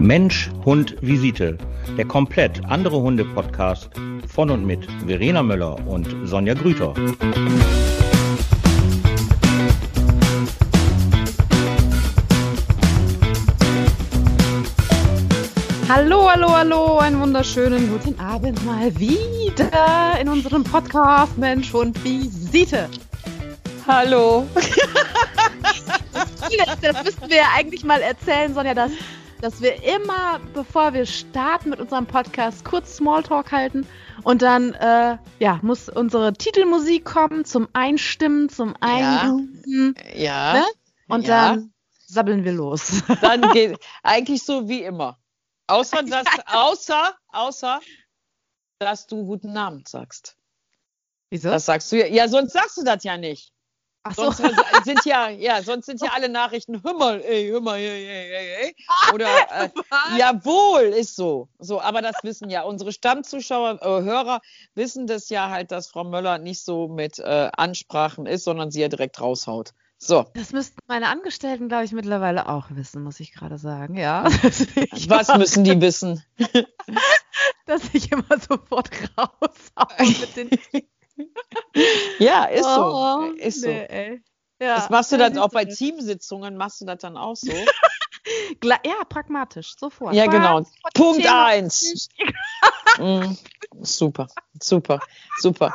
Mensch, Hund, Visite. Der komplett andere Hunde-Podcast von und mit Verena Möller und Sonja Grüter. Hallo, hallo, hallo, einen wunderschönen guten Abend mal wieder in unserem Podcast Mensch und Visite. Hallo. das müssten wir ja eigentlich mal erzählen, Sonja, dass, dass wir immer, bevor wir starten mit unserem Podcast, kurz Smalltalk halten und dann äh, ja, muss unsere Titelmusik kommen zum Einstimmen, zum Einrufen. Ja. Ne? Und Ja. dann sabbeln wir los. Dann geht eigentlich so wie immer. Außer dass, außer, außer, dass du guten Namen sagst. Wieso? Das sagst du ja. Ja, sonst sagst du das ja nicht. Ach so. Sonst sind ja, ja, sonst sind ja alle Nachrichten, hör mal, ey, hör mal, ey, ey, ey, ey. Oder, äh, jawohl, ist so. So, aber das wissen ja unsere Stammzuschauer, äh, Hörer wissen das ja halt, dass Frau Möller nicht so mit äh, Ansprachen ist, sondern sie ja direkt raushaut. So. Das müssten meine Angestellten, glaube ich, mittlerweile auch wissen, muss ich gerade sagen. Ja. Was müssen die wissen? dass ich immer sofort raushaue mit den. Ja, ist so. Oh, Ist so. ey. Ja. Das machst du dann auch bei Teamsitzungen, machst du das dann auch so? Ja, pragmatisch, sofort. Ja, genau. Punkt Thema. eins. Mm, super, super, super.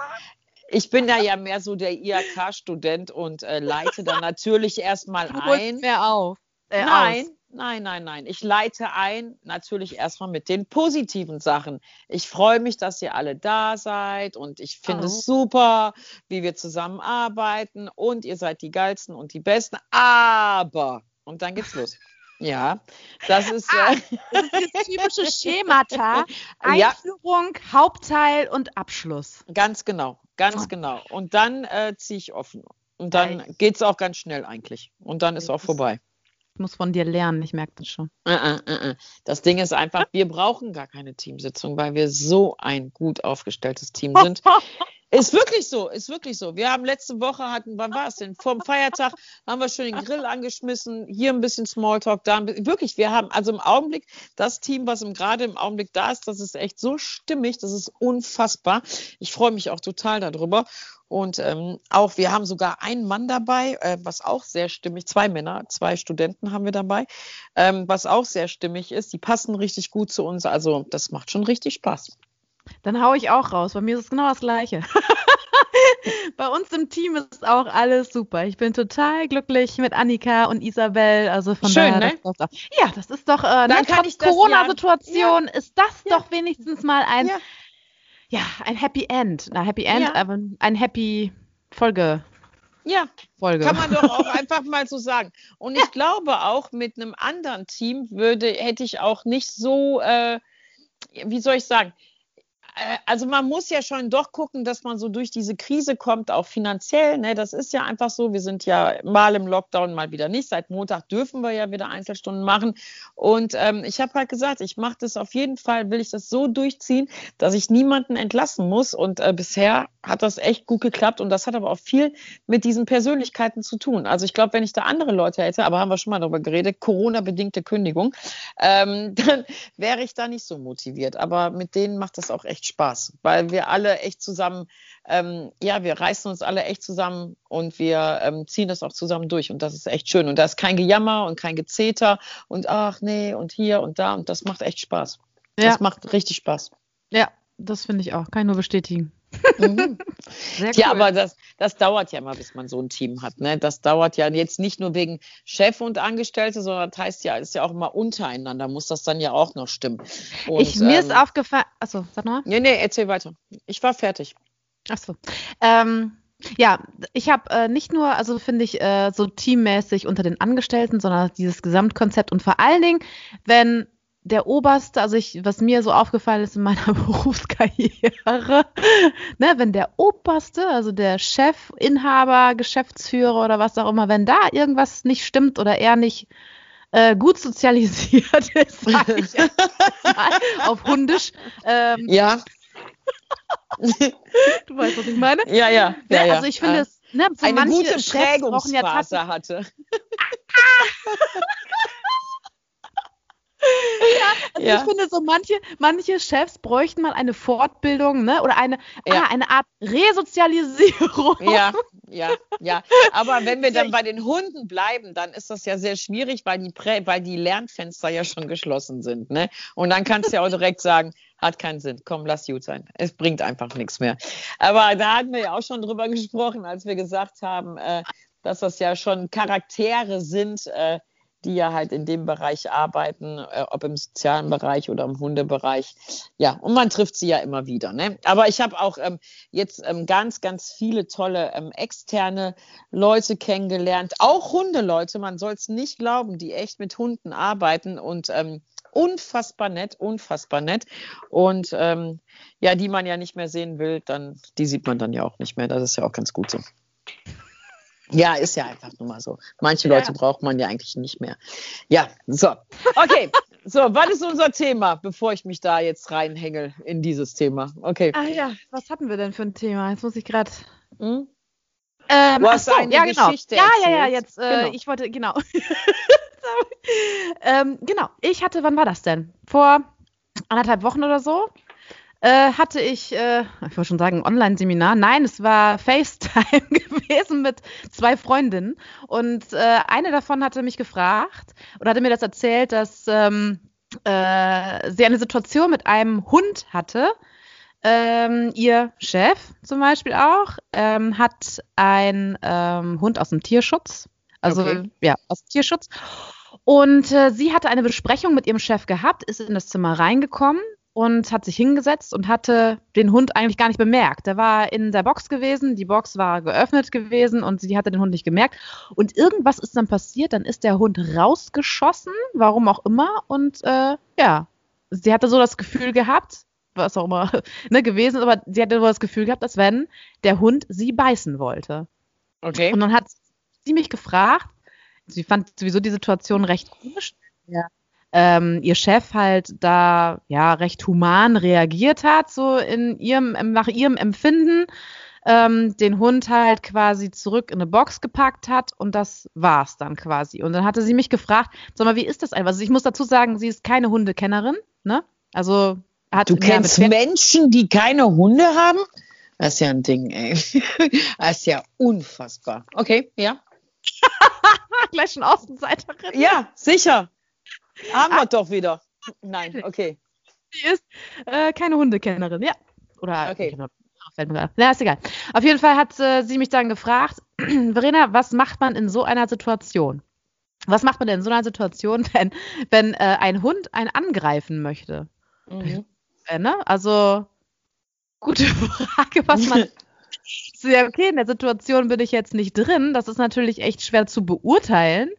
Ich bin da ja mehr so der IHK-Student und äh, leite dann natürlich erstmal ein. mehr auf. Äh, Nein, aus. Nein, nein, nein. Ich leite ein, natürlich erstmal mit den positiven Sachen. Ich freue mich, dass ihr alle da seid und ich finde Oh. es super, wie wir zusammenarbeiten und ihr seid die geilsten und die besten. Aber, und dann geht's los. Ja, das ist. Äh, Das ist das typische Schemata. Ja. Einführung, Hauptteil und Abschluss. Ganz genau, ganz Ah. genau. Und dann äh, ziehe ich offen. Und dann geht es auch ganz schnell eigentlich. Und dann ist auch vorbei. Ich muss von dir lernen, ich merke das schon. Äh, äh, äh. Das Ding ist einfach, wir brauchen gar keine Teamsitzung, weil wir so ein gut aufgestelltes Team sind. Ist wirklich so, ist wirklich so. Wir haben letzte Woche hatten, wann war es denn? Vor dem Feiertag haben wir schon den Grill angeschmissen, hier ein bisschen Smalltalk, da ein bisschen. Wirklich, wir haben also im Augenblick das Team, was im, gerade im Augenblick da ist, das ist echt so stimmig, das ist unfassbar. Ich freue mich auch total darüber. Und ähm, auch, wir haben sogar einen Mann dabei, äh, was auch sehr stimmig, zwei Männer, zwei Studenten haben wir dabei, ähm, was auch sehr stimmig ist. Die passen richtig gut zu uns. Also das macht schon richtig Spaß. Dann hau ich auch raus. Bei mir ist es genau das Gleiche. Bei uns im Team ist auch alles super. Ich bin total glücklich mit Annika und Isabel. Also von Schön, daher, ne? das, das, ja, das ist doch, äh, ne, Corona-Situation ist das Ja. doch wenigstens mal ein, Ja. ja, ein Happy End. Na, Happy End, Ja. aber ein Happy Folge. Ja, Folge. kann man doch auch einfach mal so sagen. Und ich glaube auch, mit einem anderen Team würde, hätte ich auch nicht so, äh, wie soll ich sagen, also man muss ja schon doch gucken, dass man so durch diese Krise kommt, auch finanziell. Ne? Das ist ja einfach so. Wir sind ja mal im Lockdown, mal wieder nicht. Seit Montag dürfen wir ja wieder Einzelstunden machen. Und ähm, ich habe halt gesagt, ich mache das auf jeden Fall, will ich das so durchziehen, dass ich niemanden entlassen muss. Und äh, bisher hat das echt gut geklappt. Und das hat aber auch viel mit diesen Persönlichkeiten zu tun. Also ich glaube, wenn ich da andere Leute hätte, aber haben wir schon mal darüber geredet, Corona-bedingte Kündigung, ähm, dann wäre ich da nicht so motiviert. Aber mit denen macht das auch echt Spaß, weil wir alle echt zusammen, ähm, ja, wir reißen uns alle echt zusammen und wir ähm, ziehen das auch zusammen durch. Und das ist echt schön. Und da ist kein Gejammer und kein Gezeter und ach nee und hier und da. Und das macht echt Spaß. Ja. Das macht richtig Spaß. Ja, das finde ich auch. Kann ich nur bestätigen. Mhm. Cool. Ja, aber das, das dauert ja immer, bis man so ein Team hat. Ne? Das dauert ja jetzt nicht nur wegen Chef und Angestellte, sondern das heißt ja, ist ja auch immer untereinander, muss das dann ja auch noch stimmen. Und, ich, mir ist ähm, aufgefallen. Achso, sag nochmal. Nee, nee, erzähl weiter. Ich war fertig. Ach so. Ähm, ja, ich habe äh, nicht nur, also finde ich, äh, so teammäßig unter den Angestellten, sondern dieses Gesamtkonzept und vor allen Dingen, wenn der Oberste, also ich, was mir so aufgefallen ist in meiner Berufskarriere, ne, wenn der Oberste, also der Chef, Inhaber, Geschäftsführer oder was auch immer, wenn da irgendwas nicht stimmt oder er nicht äh, gut sozialisiert ist, sag ich mal, auf Hundisch, ähm, Ja, du weißt, was ich meine. ja, ja. Ne, ja, ja. also ich finde Äh, es, ne, so eine manche gute Chefs brauchen ja tatsächlich Hatte. ja. ich finde so manche, manche Chefs bräuchten mal eine Fortbildung, ne? Oder eine, ja. ah, eine Art Resozialisierung. Ja, ja, ja. Aber wenn wir dann bei den Hunden bleiben, dann ist das ja sehr schwierig, weil die, Prä weil die Lernfenster ja schon geschlossen sind. Ne? Und dann kannst du ja auch direkt sagen, hat keinen Sinn. Komm, lass gut sein. Es bringt einfach nichts mehr. Aber da hatten wir ja auch schon drüber gesprochen, als wir gesagt haben, äh, dass das ja schon Charaktere sind, äh, die ja halt in dem Bereich arbeiten, äh, ob im sozialen Bereich oder im Hundebereich. Ja, und man trifft sie ja immer wieder. Ne? Aber ich habe auch ähm, jetzt ähm, ganz, ganz viele tolle ähm, externe Leute kennengelernt, auch Hundeleute, man soll es nicht glauben, die echt mit Hunden arbeiten und ähm, unfassbar nett, unfassbar nett. Und ähm, ja, die man ja nicht mehr sehen will, dann die sieht man dann ja auch nicht mehr. Das ist ja auch ganz gut so. Ja, ist ja einfach nur mal so. Manche Leute ja. braucht man ja eigentlich nicht mehr. Ja, so. Okay. So, was ist unser Thema, bevor ich mich da jetzt reinhänge in dieses Thema? Okay. Ah ja, was hatten wir denn für ein Thema? Jetzt muss ich gerade. Hm? Ähm, du hast so, eine ja, genau. Geschichte Ja, ja, ja, jetzt, äh, genau. ich wollte, genau. ähm, genau, ich hatte, wann war das denn? Vor anderthalb Wochen oder so? Äh, hatte ich, äh, ich wollte schon sagen, ein Online-Seminar. Nein, es war FaceTime gewesen mit zwei Freundinnen. Und äh, eine davon hatte mich gefragt oder hatte mir das erzählt, dass ähm, äh, sie eine Situation mit einem Hund hatte. Ähm, ihr Chef zum Beispiel auch ähm, hat einen ähm, Hund aus dem Tierschutz. Also okay. ja, aus dem Tierschutz. Und äh, sie hatte eine Besprechung mit ihrem Chef gehabt, ist in das Zimmer reingekommen und hat sich hingesetzt und hatte den Hund eigentlich gar nicht bemerkt. Der war in der Box gewesen, die Box war geöffnet gewesen und sie hatte den Hund nicht gemerkt. Und irgendwas ist dann passiert, dann ist der Hund rausgeschossen, warum auch immer. Und äh, ja, sie hatte so das Gefühl gehabt, was auch immer ne, gewesen ist, aber sie hatte so das Gefühl gehabt, als wenn der Hund sie beißen wollte. Okay. Und dann hat sie mich gefragt, sie fand sowieso die Situation recht komisch. Ja ähm, ihr Chef halt da ja recht human reagiert hat, so in ihrem, nach ihrem Empfinden, ähm, den Hund halt quasi zurück in eine Box gepackt hat und das war's dann quasi. Und dann hatte sie mich gefragt, sag mal, wie ist das einfach? Also ich muss dazu sagen, sie ist keine Hundekennerin, ne? Also hat Du kennst Menschen, die keine Hunde haben? Das ist ja ein Ding, ey. Das ist ja unfassbar. Okay, ja. Gleich schon Außenseiterin. Ja, sicher. Haben wir ah. doch wieder. Nein, okay. Sie ist äh, keine Hundekennerin, ja. Oder okay. Ja, ist egal. Auf jeden Fall hat äh, sie mich dann gefragt, Verena, was macht man in so einer Situation? Was macht man denn in so einer Situation, wenn, wenn äh, ein Hund einen angreifen möchte? Mhm. Äh, ne? Also, gute Frage, was man. ja, okay, in der Situation bin ich jetzt nicht drin. Das ist natürlich echt schwer zu beurteilen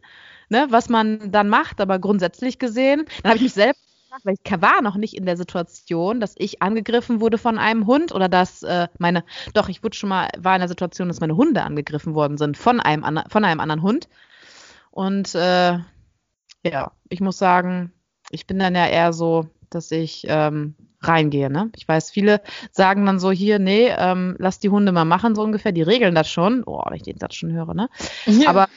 ne, was man dann macht, aber grundsätzlich gesehen, dann habe ich mich selbst gefragt, weil ich war noch nicht in der Situation, dass ich angegriffen wurde von einem Hund oder dass äh, meine, doch, ich wurde schon mal, war in der Situation, dass meine Hunde angegriffen worden sind von einem, von einem anderen Hund. Und äh, ja, ich muss sagen, ich bin dann ja eher so, dass ich ähm, reingehe. Ne? Ich weiß, viele sagen dann so hier, nee, ähm, lass die Hunde mal machen, so ungefähr. Die regeln das schon. Oh, wenn ich den Satz schon höre, ne? Ja. Aber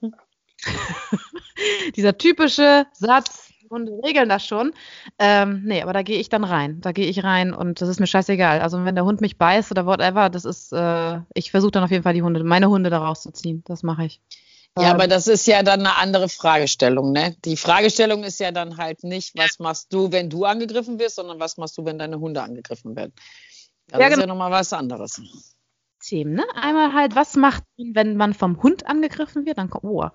Dieser typische Satz, Hunde regeln das schon. Ähm, nee, aber da gehe ich dann rein. Da gehe ich rein und das ist mir scheißegal. Also wenn der Hund mich beißt oder whatever, das ist, äh, ich versuche dann auf jeden Fall die Hunde, meine Hunde da rauszuziehen. Das mache ich. Ja, aber das ist ja dann eine andere Fragestellung, ne? Die Fragestellung ist ja dann halt nicht, was machst du, wenn du angegriffen wirst, sondern was machst du, wenn deine Hunde angegriffen werden. Das ja, ist genau. ja nochmal was anderes. Themen, ne? Einmal halt, was macht man, wenn man vom Hund angegriffen wird? Dann kommt, oh.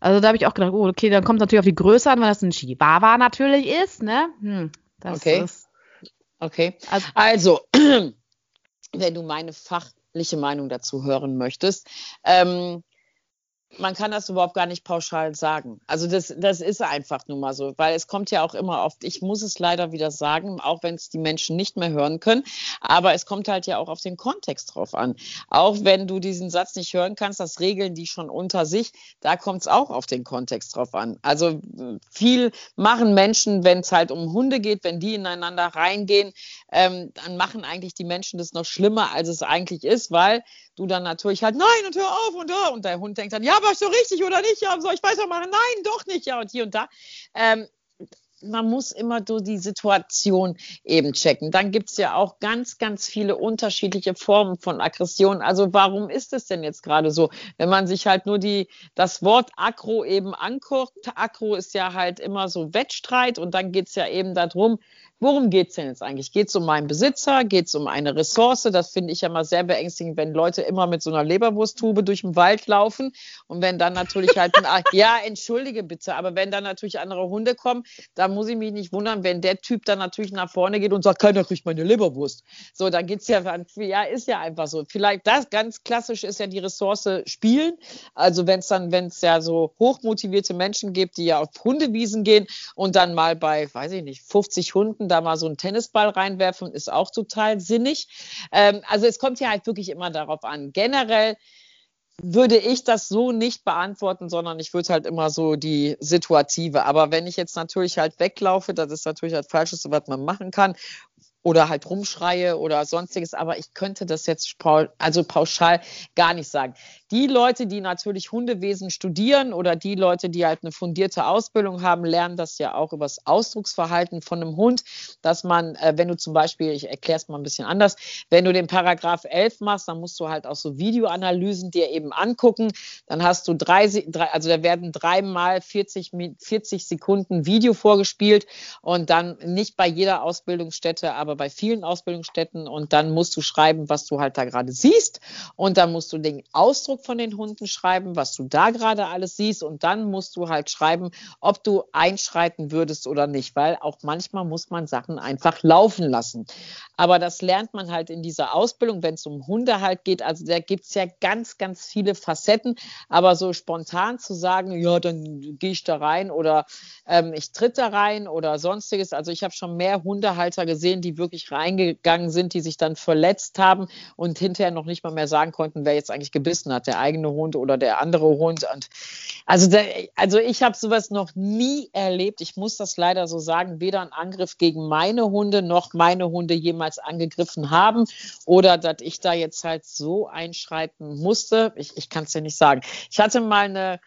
Also da habe ich auch gedacht, oh, okay, dann kommt es natürlich auf die Größe an, wenn das ein Chihuahua natürlich ist, ne? Hm, okay. Ist, okay. Also, also, wenn du meine fachliche Meinung dazu hören möchtest, ähm, man kann das überhaupt gar nicht pauschal sagen. Also das, das ist einfach nun mal so, weil es kommt ja auch immer oft, ich muss es leider wieder sagen, auch wenn es die Menschen nicht mehr hören können, aber es kommt halt ja auch auf den Kontext drauf an. Auch wenn du diesen Satz nicht hören kannst, das regeln die schon unter sich, da kommt es auch auf den Kontext drauf an. Also viel machen Menschen, wenn es halt um Hunde geht, wenn die ineinander reingehen, ähm, dann machen eigentlich die Menschen das noch schlimmer, als es eigentlich ist, weil du dann natürlich halt, nein, und hör auf und hör. Und der Hund denkt dann, ja, ich so richtig oder nicht? Ja, soll ich weitermachen? Nein, doch nicht. Ja, und hier und da. Ähm, man muss immer so die Situation eben checken. Dann gibt es ja auch ganz, ganz viele unterschiedliche Formen von Aggression. Also warum ist es denn jetzt gerade so? Wenn man sich halt nur die, das Wort Aggro eben anguckt, Aggro ist ja halt immer so Wettstreit und dann geht es ja eben darum, Worum geht es denn jetzt eigentlich? Geht es um meinen Besitzer? Geht es um eine Ressource? Das finde ich ja mal sehr beängstigend, wenn Leute immer mit so einer Leberwursttube durch den Wald laufen und wenn dann natürlich halt, ein, ja, entschuldige bitte, aber wenn dann natürlich andere Hunde kommen, da muss ich mich nicht wundern, wenn der Typ dann natürlich nach vorne geht und sagt, keiner kriegt meine Leberwurst. So, dann geht es ja, ja, ist ja einfach so. Vielleicht das ganz klassisch ist ja die Ressource Spielen. Also wenn es dann, wenn es ja so hochmotivierte Menschen gibt, die ja auf Hundewiesen gehen und dann mal bei, weiß ich nicht, 50 Hunden da mal so einen Tennisball reinwerfen, ist auch total sinnig. Ähm, also es kommt ja halt wirklich immer darauf an. Generell würde ich das so nicht beantworten, sondern ich würde halt immer so die Situative. Aber wenn ich jetzt natürlich halt weglaufe, das ist natürlich halt Falsches, was man machen kann oder halt rumschreie oder sonstiges, aber ich könnte das jetzt also pauschal gar nicht sagen. Die Leute, die natürlich Hundewesen studieren oder die Leute, die halt eine fundierte Ausbildung haben, lernen das ja auch über das Ausdrucksverhalten von einem Hund, dass man, äh, wenn du zum Beispiel, ich erkläre es mal ein bisschen anders, wenn du den Paragraph 11 machst, dann musst du halt auch so Videoanalysen dir eben angucken. Dann hast du drei, drei also da werden dreimal 40, 40 Sekunden Video vorgespielt und dann nicht bei jeder Ausbildungsstätte, aber bei vielen Ausbildungsstätten und dann musst du schreiben, was du halt da gerade siehst und dann musst du den Ausdruck von den Hunden schreiben, was du da gerade alles siehst und dann musst du halt schreiben, ob du einschreiten würdest oder nicht, weil auch manchmal muss man Sachen einfach laufen lassen. Aber das lernt man halt in dieser Ausbildung, wenn es um Hunde halt geht. Also da gibt es ja ganz, ganz viele Facetten. Aber so spontan zu sagen, ja, dann gehe ich da rein oder ähm, ich tritt da rein oder sonstiges. Also ich habe schon mehr Hundehalter gesehen, die wirklich reingegangen sind, die sich dann verletzt haben und hinterher noch nicht mal mehr sagen konnten, wer jetzt eigentlich gebissen hat, der eigene Hund oder der andere Hund. Und also, da, also ich habe sowas noch nie erlebt. Ich muss das leider so sagen. Weder ein Angriff gegen meine Hunde noch meine Hunde jemals jemals angegriffen haben oder dass ich da jetzt halt so einschreiten musste. Ich, ich kann es dir nicht sagen. Ich hatte mal eine,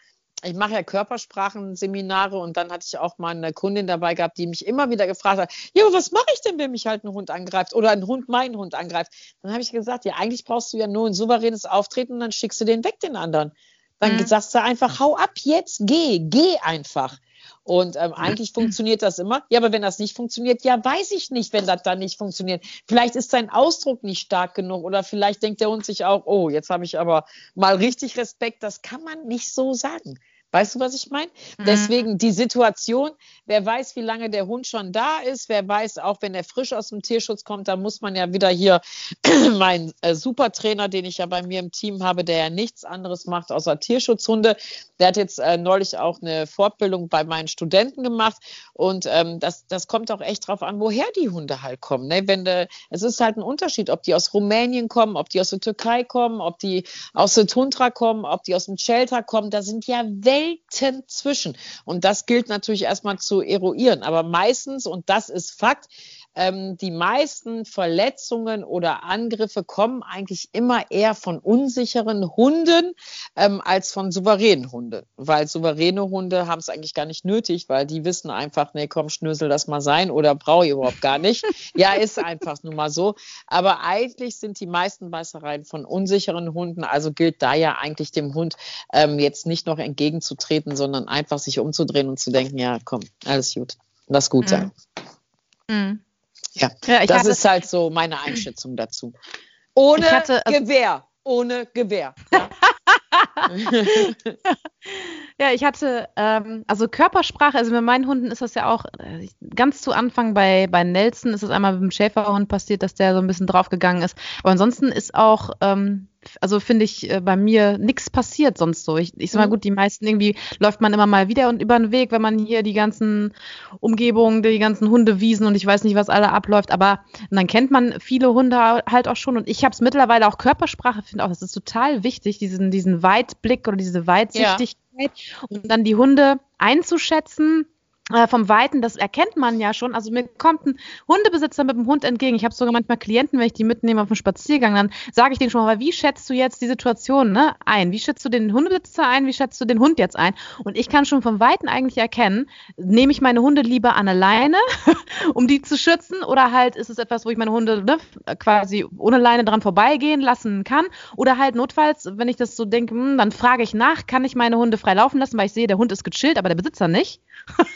ich mache ja Körpersprachenseminare und dann hatte ich auch mal eine Kundin dabei gehabt, die mich immer wieder gefragt hat, ja, was mache ich denn, wenn mich halt ein Hund angreift oder ein Hund meinen Hund angreift? Dann habe ich gesagt, ja, eigentlich brauchst du ja nur ein souveränes Auftreten und dann schickst du den weg, den anderen. Dann mhm. sagst du einfach, hau ab jetzt, geh, geh einfach. Und ähm, eigentlich funktioniert das immer. Ja, aber wenn das nicht funktioniert, ja, weiß ich nicht, wenn das dann nicht funktioniert. Vielleicht ist sein Ausdruck nicht stark genug oder vielleicht denkt der Hund sich auch, oh, jetzt habe ich aber mal richtig Respekt. Das kann man nicht so sagen. Weißt du, was ich meine? Mhm. Deswegen die Situation, wer weiß, wie lange der Hund schon da ist, wer weiß, auch wenn er frisch aus dem Tierschutz kommt, da muss man ja wieder hier mein äh, Supertrainer, den ich ja bei mir im Team habe, der ja nichts anderes macht außer Tierschutzhunde, der hat jetzt äh, neulich auch eine Fortbildung bei meinen Studenten gemacht und ähm, das, das kommt auch echt drauf an, woher die Hunde halt kommen. Ne? Wenn de, es ist halt ein Unterschied, ob die aus Rumänien kommen, ob die aus der Türkei kommen, ob die aus der Tundra kommen, ob die aus dem Shelter kommen. Da sind ja Welt Welten zwischen. Und das gilt natürlich erstmal zu eruieren. Aber meistens, und das ist Fakt, ähm, die meisten Verletzungen oder Angriffe kommen eigentlich immer eher von unsicheren Hunden ähm, als von souveränen Hunden. Weil souveräne Hunde haben es eigentlich gar nicht nötig, weil die wissen einfach, nee, komm, schnösel das mal sein oder brauche ich überhaupt gar nicht. ja, ist einfach nun mal so. Aber eigentlich sind die meisten Beißereien von unsicheren Hunden. Also gilt da ja eigentlich dem Hund ähm, jetzt nicht noch entgegenzutreten, sondern einfach sich umzudrehen und zu denken, ja, komm, alles gut. Lass gut sein. Mhm. Mhm. Ja, ja das ist halt so meine Einschätzung dazu. Ohne hatte, Gewehr, ohne Gewehr. Ja. ja, ich hatte, ähm, also Körpersprache, also bei meinen Hunden ist das ja auch äh, ganz zu Anfang bei, bei Nelson ist es einmal mit dem Schäferhund passiert, dass der so ein bisschen draufgegangen ist. Aber ansonsten ist auch ähm, also finde ich äh, bei mir nichts passiert sonst so. Ich, ich sag mal mhm. gut, die meisten irgendwie läuft man immer mal wieder und über den Weg, wenn man hier die ganzen Umgebungen, die ganzen Hundewiesen und ich weiß nicht, was alle abläuft, aber dann kennt man viele Hunde halt auch schon und ich habe es mittlerweile auch Körpersprache, finde auch, das ist total wichtig, diesen, diesen Weitblick oder diese Weitsichtigkeit ja. Und dann die Hunde einzuschätzen vom Weiten, das erkennt man ja schon. Also mir kommt ein Hundebesitzer mit dem Hund entgegen. Ich habe sogar manchmal Klienten, wenn ich die mitnehme auf den Spaziergang, dann sage ich denen schon mal, wie schätzt du jetzt die Situation ne, ein? Wie schätzt du den Hundebesitzer ein? Wie schätzt du den Hund jetzt ein? Und ich kann schon vom Weiten eigentlich erkennen, nehme ich meine Hunde lieber an eine Leine, um die zu schützen, oder halt ist es etwas, wo ich meine Hunde ne, quasi ohne Leine dran vorbeigehen lassen kann, oder halt notfalls, wenn ich das so denke, hm, dann frage ich nach, kann ich meine Hunde frei laufen lassen, weil ich sehe, der Hund ist gechillt, aber der Besitzer nicht.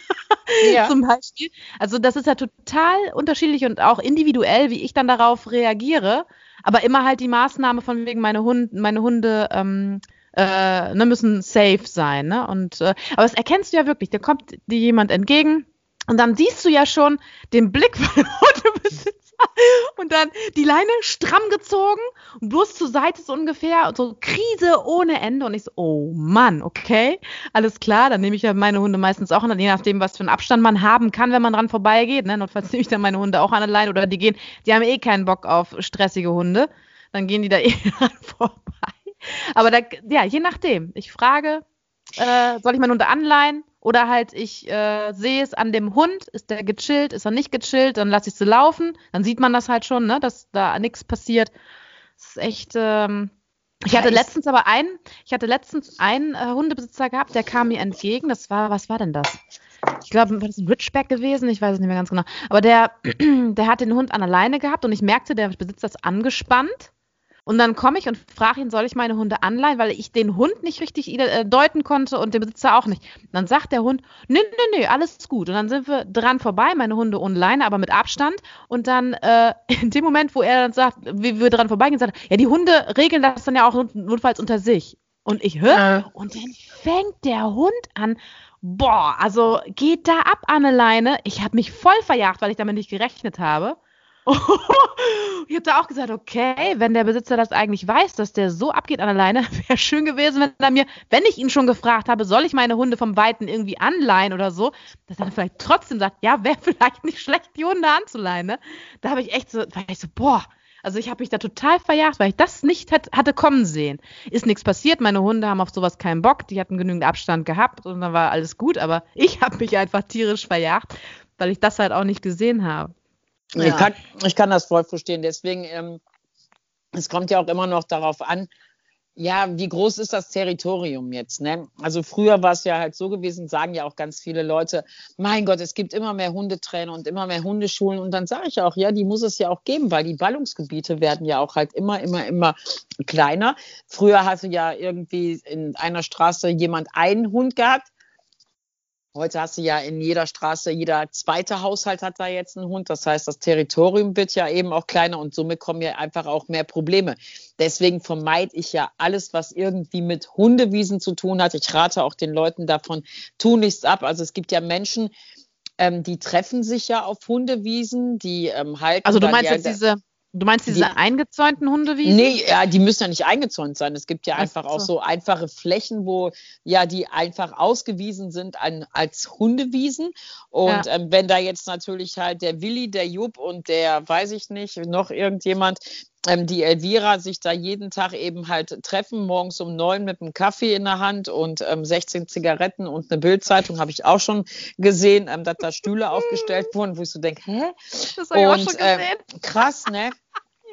ja. zum Beispiel. Also das ist ja total unterschiedlich und auch individuell, wie ich dann darauf reagiere. Aber immer halt die Maßnahme von wegen meine Hunde, meine Hunde ähm, äh, ne, müssen safe sein. Ne? Und äh, aber das erkennst du ja wirklich. Da kommt dir jemand entgegen und dann siehst du ja schon den Blick von Hundebesitzer und dann die Leine stramm gezogen und bloß zur Seite so ungefähr, so Krise ohne Ende. Und ich so, oh Mann, okay, alles klar. Dann nehme ich ja meine Hunde meistens auch an, je nachdem, was für einen Abstand man haben kann, wenn man dran vorbeigeht. Ne? Notfalls nehme ich dann meine Hunde auch an der Leine oder die gehen, die haben eh keinen Bock auf stressige Hunde. Dann gehen die da eh dran vorbei. Aber da, ja, je nachdem. Ich frage, äh, soll ich meine Hunde anleihen? Oder halt, ich äh, sehe es an dem Hund, ist der gechillt, ist er nicht gechillt, dann lasse ich sie laufen. Dann sieht man das halt schon, ne, dass da nichts passiert. Das ist echt. Ähm, ich hatte letztens aber einen, ich hatte letztens einen äh, Hundebesitzer gehabt, der kam mir entgegen. Das war, was war denn das? Ich glaube, war das ein Ridgeback gewesen? Ich weiß es nicht mehr ganz genau. Aber der, der hat den Hund an der Leine gehabt und ich merkte, der Besitzer ist angespannt. Und dann komme ich und frage ihn, soll ich meine Hunde anleihen, weil ich den Hund nicht richtig äh, deuten konnte und den Besitzer auch nicht. Und dann sagt der Hund, nö, nö, nö, alles gut. Und dann sind wir dran vorbei, meine Hunde ohne Leine, aber mit Abstand. Und dann äh, in dem Moment, wo er dann sagt, wie wir dran vorbeigehen, sagt er, ja, die Hunde regeln das dann ja auch notfalls unter sich. Und ich höre, äh. und dann fängt der Hund an, boah, also geht da ab an eine Leine. Ich habe mich voll verjagt, weil ich damit nicht gerechnet habe. Ich habe da auch gesagt, okay, wenn der Besitzer das eigentlich weiß, dass der so abgeht an der Leine, wäre schön gewesen, wenn er mir, wenn ich ihn schon gefragt habe, soll ich meine Hunde vom Weiten irgendwie anleihen oder so, dass er dann vielleicht trotzdem sagt, ja, wäre vielleicht nicht schlecht, die Hunde anzuleihen. Ne? Da habe ich echt so, war ich so, boah, also ich habe mich da total verjagt, weil ich das nicht hat, hatte kommen sehen. Ist nichts passiert, meine Hunde haben auf sowas keinen Bock, die hatten genügend Abstand gehabt und dann war alles gut, aber ich habe mich einfach tierisch verjagt, weil ich das halt auch nicht gesehen habe. Ja. Ich, kann, ich kann das voll verstehen. Deswegen, ähm, es kommt ja auch immer noch darauf an, ja, wie groß ist das Territorium jetzt? Ne? Also früher war es ja halt so gewesen, sagen ja auch ganz viele Leute, mein Gott, es gibt immer mehr Hundetrainer und immer mehr Hundeschulen. Und dann sage ich auch, ja, die muss es ja auch geben, weil die Ballungsgebiete werden ja auch halt immer, immer, immer kleiner. Früher hatte ja irgendwie in einer Straße jemand einen Hund gehabt. Heute hast du ja in jeder Straße, jeder zweite Haushalt hat da jetzt einen Hund. Das heißt, das Territorium wird ja eben auch kleiner und somit kommen ja einfach auch mehr Probleme. Deswegen vermeide ich ja alles, was irgendwie mit Hundewiesen zu tun hat. Ich rate auch den Leuten davon, tu nichts ab. Also es gibt ja Menschen, ähm, die treffen sich ja auf Hundewiesen, die ähm, halten. Also du meinst jetzt diese Du meinst diese die, eingezäunten Hundewiesen? Nee, ja, die müssen ja nicht eingezäunt sein. Es gibt ja einfach so. auch so einfache Flächen, wo ja die einfach ausgewiesen sind an, als Hundewiesen. Und ja. ähm, wenn da jetzt natürlich halt der Willi, der Jupp und der, weiß ich nicht, noch irgendjemand, ähm, die Elvira sich da jeden Tag eben halt treffen, morgens um neun mit einem Kaffee in der Hand und ähm, 16 Zigaretten und eine Bildzeitung habe ich auch schon gesehen, ähm, dass da Stühle aufgestellt wurden, wo ich so denke, hä? Das habe ich auch schon ähm, gesehen. Krass, ne?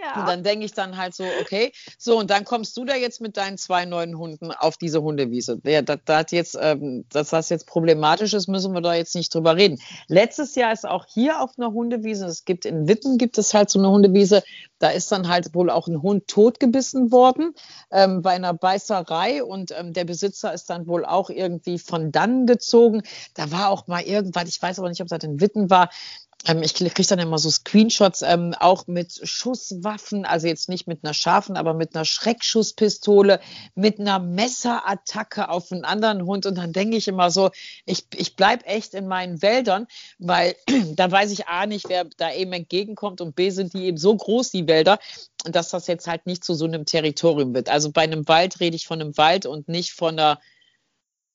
Ja. Und dann denke ich dann halt so, okay, so und dann kommst du da jetzt mit deinen zwei neuen Hunden auf diese Hundewiese. Ja, das, das jetzt, ähm, dass das jetzt problematisch ist, müssen wir da jetzt nicht drüber reden. Letztes Jahr ist auch hier auf einer Hundewiese, es gibt in Witten gibt es halt so eine Hundewiese, da ist dann halt wohl auch ein Hund totgebissen worden ähm, bei einer Beißerei und ähm, der Besitzer ist dann wohl auch irgendwie von dann gezogen. Da war auch mal irgendwann, ich weiß aber nicht, ob das in Witten war, ich kriege dann immer so Screenshots, ähm, auch mit Schusswaffen, also jetzt nicht mit einer scharfen, aber mit einer Schreckschusspistole, mit einer Messerattacke auf einen anderen Hund. Und dann denke ich immer so, ich, ich bleibe echt in meinen Wäldern, weil da weiß ich A nicht, wer da eben entgegenkommt und B sind die eben so groß, die Wälder, dass das jetzt halt nicht zu so einem Territorium wird. Also bei einem Wald rede ich von einem Wald und nicht von einer,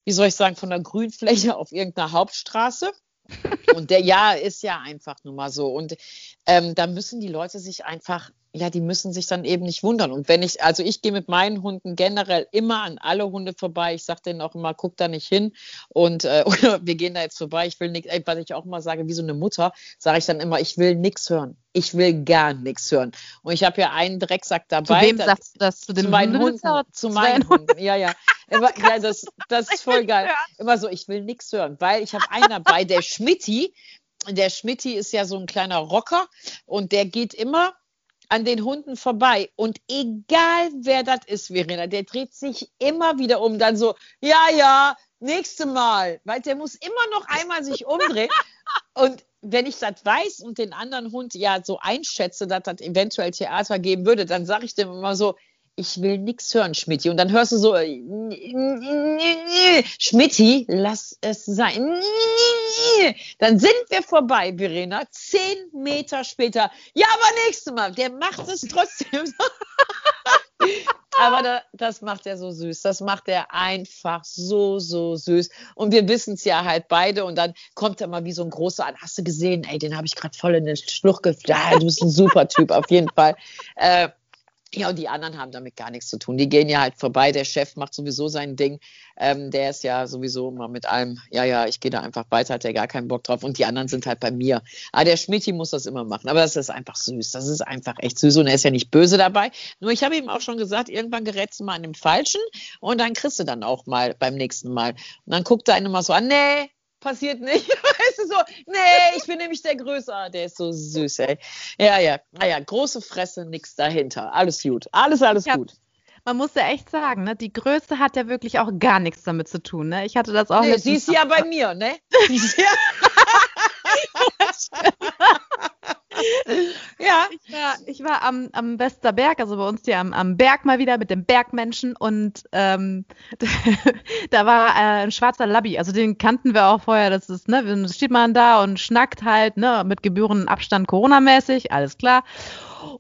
wie soll ich sagen, von einer Grünfläche auf irgendeiner Hauptstraße. Und der ja ist ja einfach nur mal so. Und ähm, da müssen die Leute sich einfach ja, die müssen sich dann eben nicht wundern. Und wenn ich, also ich gehe mit meinen Hunden generell immer an alle Hunde vorbei. Ich sage denen auch immer, guck da nicht hin. Und äh, oder wir gehen da jetzt vorbei. Ich will nichts, was ich auch immer sage, wie so eine Mutter, sage ich dann immer, ich will nichts hören. Ich will gar nichts hören. Und ich habe ja einen Drecksack dabei. Zu wem sagst du das? Zu, den zu meinen Hunden? Hunden zu meinen Hunden. Ja, ja. Immer, ja das, das ist voll geil. Immer so, ich will nichts hören, weil ich habe einen dabei, der Schmitti. Der Schmitti ist ja so ein kleiner Rocker und der geht immer an den Hunden vorbei. Und egal wer das ist, Verena, der dreht sich immer wieder um. Dann so, ja, ja, nächste Mal. Weil der muss immer noch einmal sich umdrehen. Und wenn ich das weiß und den anderen Hund ja so einschätze, dass das eventuell Theater geben würde, dann sage ich dem immer so, ich will nichts hören, Schmidti. Und dann hörst du so, äh, Schmidti, lass es sein. Dann sind wir vorbei, Verena. Zehn Meter später. Ja, aber nächstes Mal. Der macht es trotzdem. aber da, das macht er so süß. Das macht er einfach so, so süß. Und wir wissen es ja halt beide. Und dann kommt er mal wie so ein großer an. Hast du gesehen? Ey, den habe ich gerade voll in den Schluch geflogen. Ja, du bist ein super Typ, auf jeden Fall. Äh, ja, und die anderen haben damit gar nichts zu tun. Die gehen ja halt vorbei. Der Chef macht sowieso sein Ding. Ähm, der ist ja sowieso immer mit allem, ja, ja, ich gehe da einfach weiter, hat der gar keinen Bock drauf. Und die anderen sind halt bei mir. Ah, der Schmidti muss das immer machen. Aber das ist einfach süß. Das ist einfach echt süß. Und er ist ja nicht böse dabei. Nur ich habe ihm auch schon gesagt, irgendwann gerätst du mal an dem Falschen und dann kriegst du dann auch mal beim nächsten Mal. Und dann guckt er einen immer so an, nee, passiert nicht. Weißt du so, nee, ich bin nämlich der Größe. Ah, der ist so süß, ey. Ja, ja, naja, große Fresse, nichts dahinter. Alles gut. Alles, alles ja. gut. Man muss ja echt sagen, ne, die Größe hat ja wirklich auch gar nichts damit zu tun. Ne? Ich hatte das auch. Nee, sie ist ja bei mir, ne? Sie ist ja. ja. Ich war, ich war am, am Westerberg, also bei uns hier am, am Berg mal wieder mit dem Bergmenschen und ähm, da war äh, ein schwarzer Labby, also den kannten wir auch vorher, das ist, ne, steht man da und schnackt halt, ne, mit gebührendem Abstand Corona-mäßig, alles klar.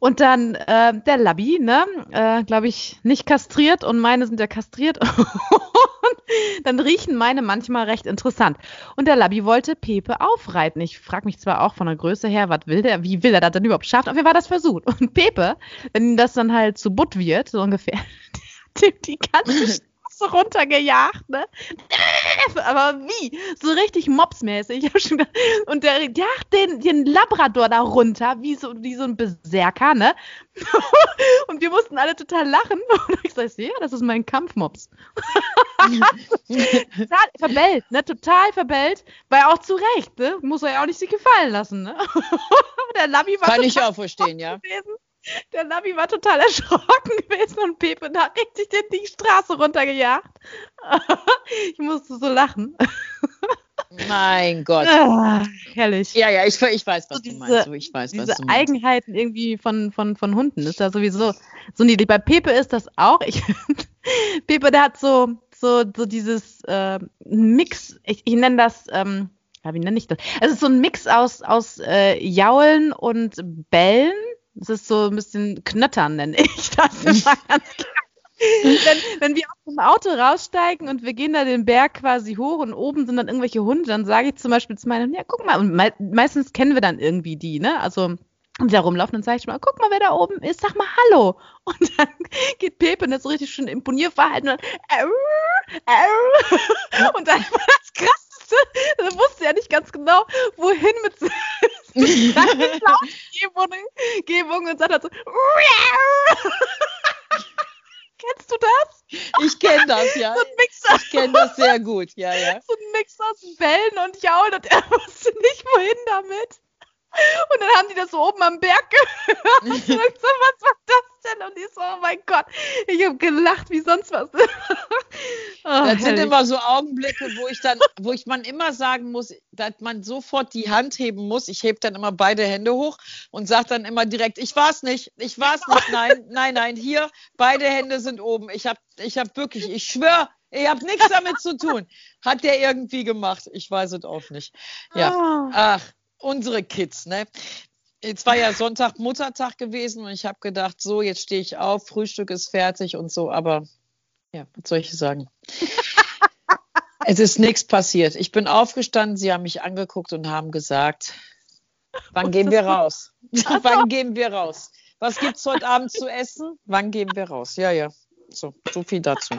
Und dann äh, der Labby, ne, äh, glaube ich, nicht kastriert und meine sind ja kastriert. dann riechen meine manchmal recht interessant. Und der Labby wollte Pepe aufreiten. Ich frage mich zwar auch von der Größe her, was will der, wie will er das denn überhaupt schaffen? Auf jeden Fall war das versucht. Und Pepe, wenn das dann halt zu butt wird, so ungefähr, der hat die ganze Straße runtergejagt, ne? Aber wie? So richtig mopsmäßig. Und der jagt den, den Labrador da runter, wie so, wie so ein Berserker, ne? Und wir mussten alle total lachen. Und ich sag, ja, das ist mein Kampfmops. total verbellt, ne? Total verbellt. Weil auch zu Recht, ne? Muss er ja auch nicht sich gefallen lassen, ne? der Labby war Kann ich auch verstehen, ja. Gewesen. Der Navi war total erschrocken gewesen und Pepe hat richtig den die Straße runtergejagt. ich musste so lachen. Mein Gott. Ah, herrlich. Ja, ja, ich, ich weiß, was so diese, du meinst. Ich weiß, diese was du meinst. Eigenheiten irgendwie von, von, von Hunden ist da sowieso so niedlich. Bei Pepe ist das auch. Ich, Pepe, der hat so, so, so dieses äh, Mix, ich, ich nenne das, ähm, wie nenne ich das? Es ist so ein Mix aus, aus äh, Jaulen und Bellen es ist so ein bisschen Knöttern, nenne ich das immer ganz klar. wenn, wenn wir aus dem Auto raussteigen und wir gehen da den Berg quasi hoch und oben sind dann irgendwelche Hunde, dann sage ich zum Beispiel zu meinem, ja, guck mal, und me meistens kennen wir dann irgendwie die, ne? Also und da rumlaufen, dann sage ich mal, guck mal, wer da oben ist, sag mal Hallo. Und dann geht Pepe und das ist richtig schön Imponierverhalten und, äh, äh, und dann war das krass wusste, er wusste ja nicht ganz genau, wohin mit Gebungen und sagt halt so, Kennst du das? Ich kenne das, ja. So ein Mix aus, ich kenne das sehr gut, ja, ja. So ein Mix aus Bällen und Jaulen und er wusste nicht, wohin damit. Und dann haben die das so oben am Berg gehört. Und so, was war das denn? Und ich so, oh mein Gott, ich habe gelacht wie sonst was. oh, das sind immer so Augenblicke, wo ich dann, wo ich man immer sagen muss, dass man sofort die Hand heben muss. Ich hebe dann immer beide Hände hoch und sage dann immer direkt, ich war es nicht, ich war es nicht, nein, nein, nein, hier, beide Hände sind oben. Ich habe ich hab wirklich, ich schwöre, ich habe nichts damit zu tun. Hat der irgendwie gemacht? Ich weiß es auch nicht. Ja. Ah. Ach, unsere Kids, ne? Jetzt war ja Sonntag Muttertag gewesen und ich habe gedacht, so, jetzt stehe ich auf, Frühstück ist fertig und so, aber ja, was soll ich sagen? es ist nichts passiert. Ich bin aufgestanden, sie haben mich angeguckt und haben gesagt, wann gehen wir raus? wann gehen wir raus? Was gibt's heute Abend zu essen? Wann gehen wir raus? Ja, ja. So, so viel dazu.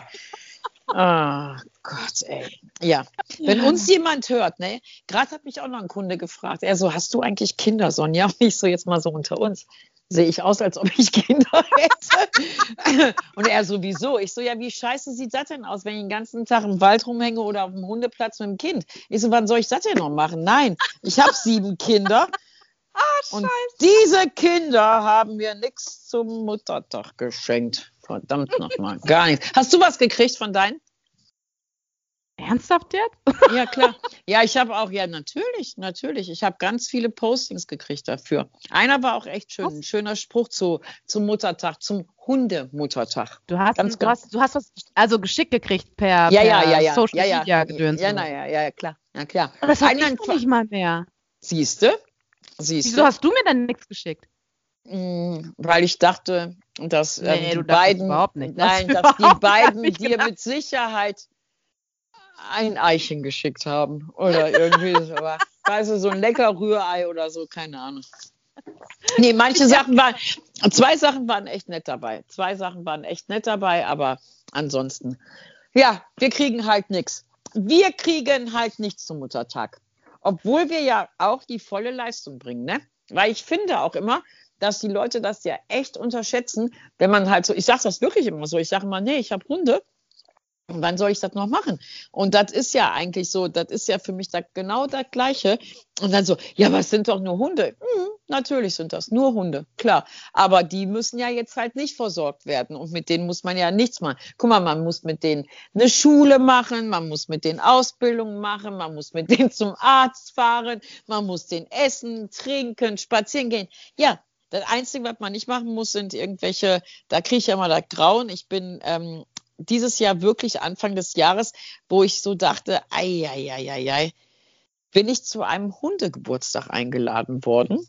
Ah, oh Gott, ey. Ja, wenn uns jemand hört, ne, gerade hat mich auch noch ein Kunde gefragt, er so, hast du eigentlich Kinder, Sonja? Und ich so, jetzt mal so unter uns. Sehe ich aus, als ob ich Kinder hätte? Und er sowieso. Ich so, ja, wie scheiße sieht das denn aus, wenn ich den ganzen Tag im Wald rumhänge oder auf dem Hundeplatz mit dem Kind? Ich so, wann soll ich das denn noch machen? Nein, ich habe sieben Kinder. Ah, und diese Kinder haben mir nichts zum Muttertag geschenkt. Verdammt nochmal. Gar nichts. Hast du was gekriegt von deinen? Ernsthaft jetzt? Ja, klar. Ja, ich habe auch, ja, natürlich, natürlich. Ich habe ganz viele Postings gekriegt dafür. Einer war auch echt schön. Ein schöner Spruch zu, zum Muttertag, zum Hundemuttertag. Du hast, ganz, du, ganz, hast, du hast was also geschickt gekriegt per, ja, per ja, ja, ja, Social ja, Media gedöns. Ja, ja, ja, ja, klar. Ja, klar. Aber das habe ich nicht mal mehr. Siehst du? Siehst Wieso hast du mir dann nichts geschickt? Mm, weil ich dachte, dass nee, ähm, die beiden, überhaupt nicht. nein, dass die beiden dir mit Sicherheit ein Eichen geschickt haben oder irgendwie so, weißt du, so ein lecker Rührei oder so, keine Ahnung. Nee, manche Sachen waren, zwei Sachen waren echt nett dabei. Zwei Sachen waren echt nett dabei, aber ansonsten, ja, wir kriegen halt nichts. Wir kriegen halt nichts zum Muttertag. Obwohl wir ja auch die volle Leistung bringen, ne? Weil ich finde auch immer, dass die Leute das ja echt unterschätzen, wenn man halt so, ich sage das wirklich immer so, ich sage immer, nee, ich habe Hunde. Wann soll ich das noch machen? Und das ist ja eigentlich so, das ist ja für mich da genau das Gleiche. Und dann so, ja, was sind doch nur Hunde? Hm, natürlich sind das nur Hunde, klar. Aber die müssen ja jetzt halt nicht versorgt werden. Und mit denen muss man ja nichts machen. Guck mal, man muss mit denen eine Schule machen, man muss mit denen Ausbildung machen, man muss mit denen zum Arzt fahren, man muss den essen, trinken, spazieren gehen. Ja, das Einzige, was man nicht machen muss, sind irgendwelche, da kriege ich ja mal das Grauen. Ich bin ähm, dieses Jahr wirklich Anfang des Jahres, wo ich so dachte, ei, ei, ei, ei, ei, bin ich zu einem Hundegeburtstag eingeladen worden.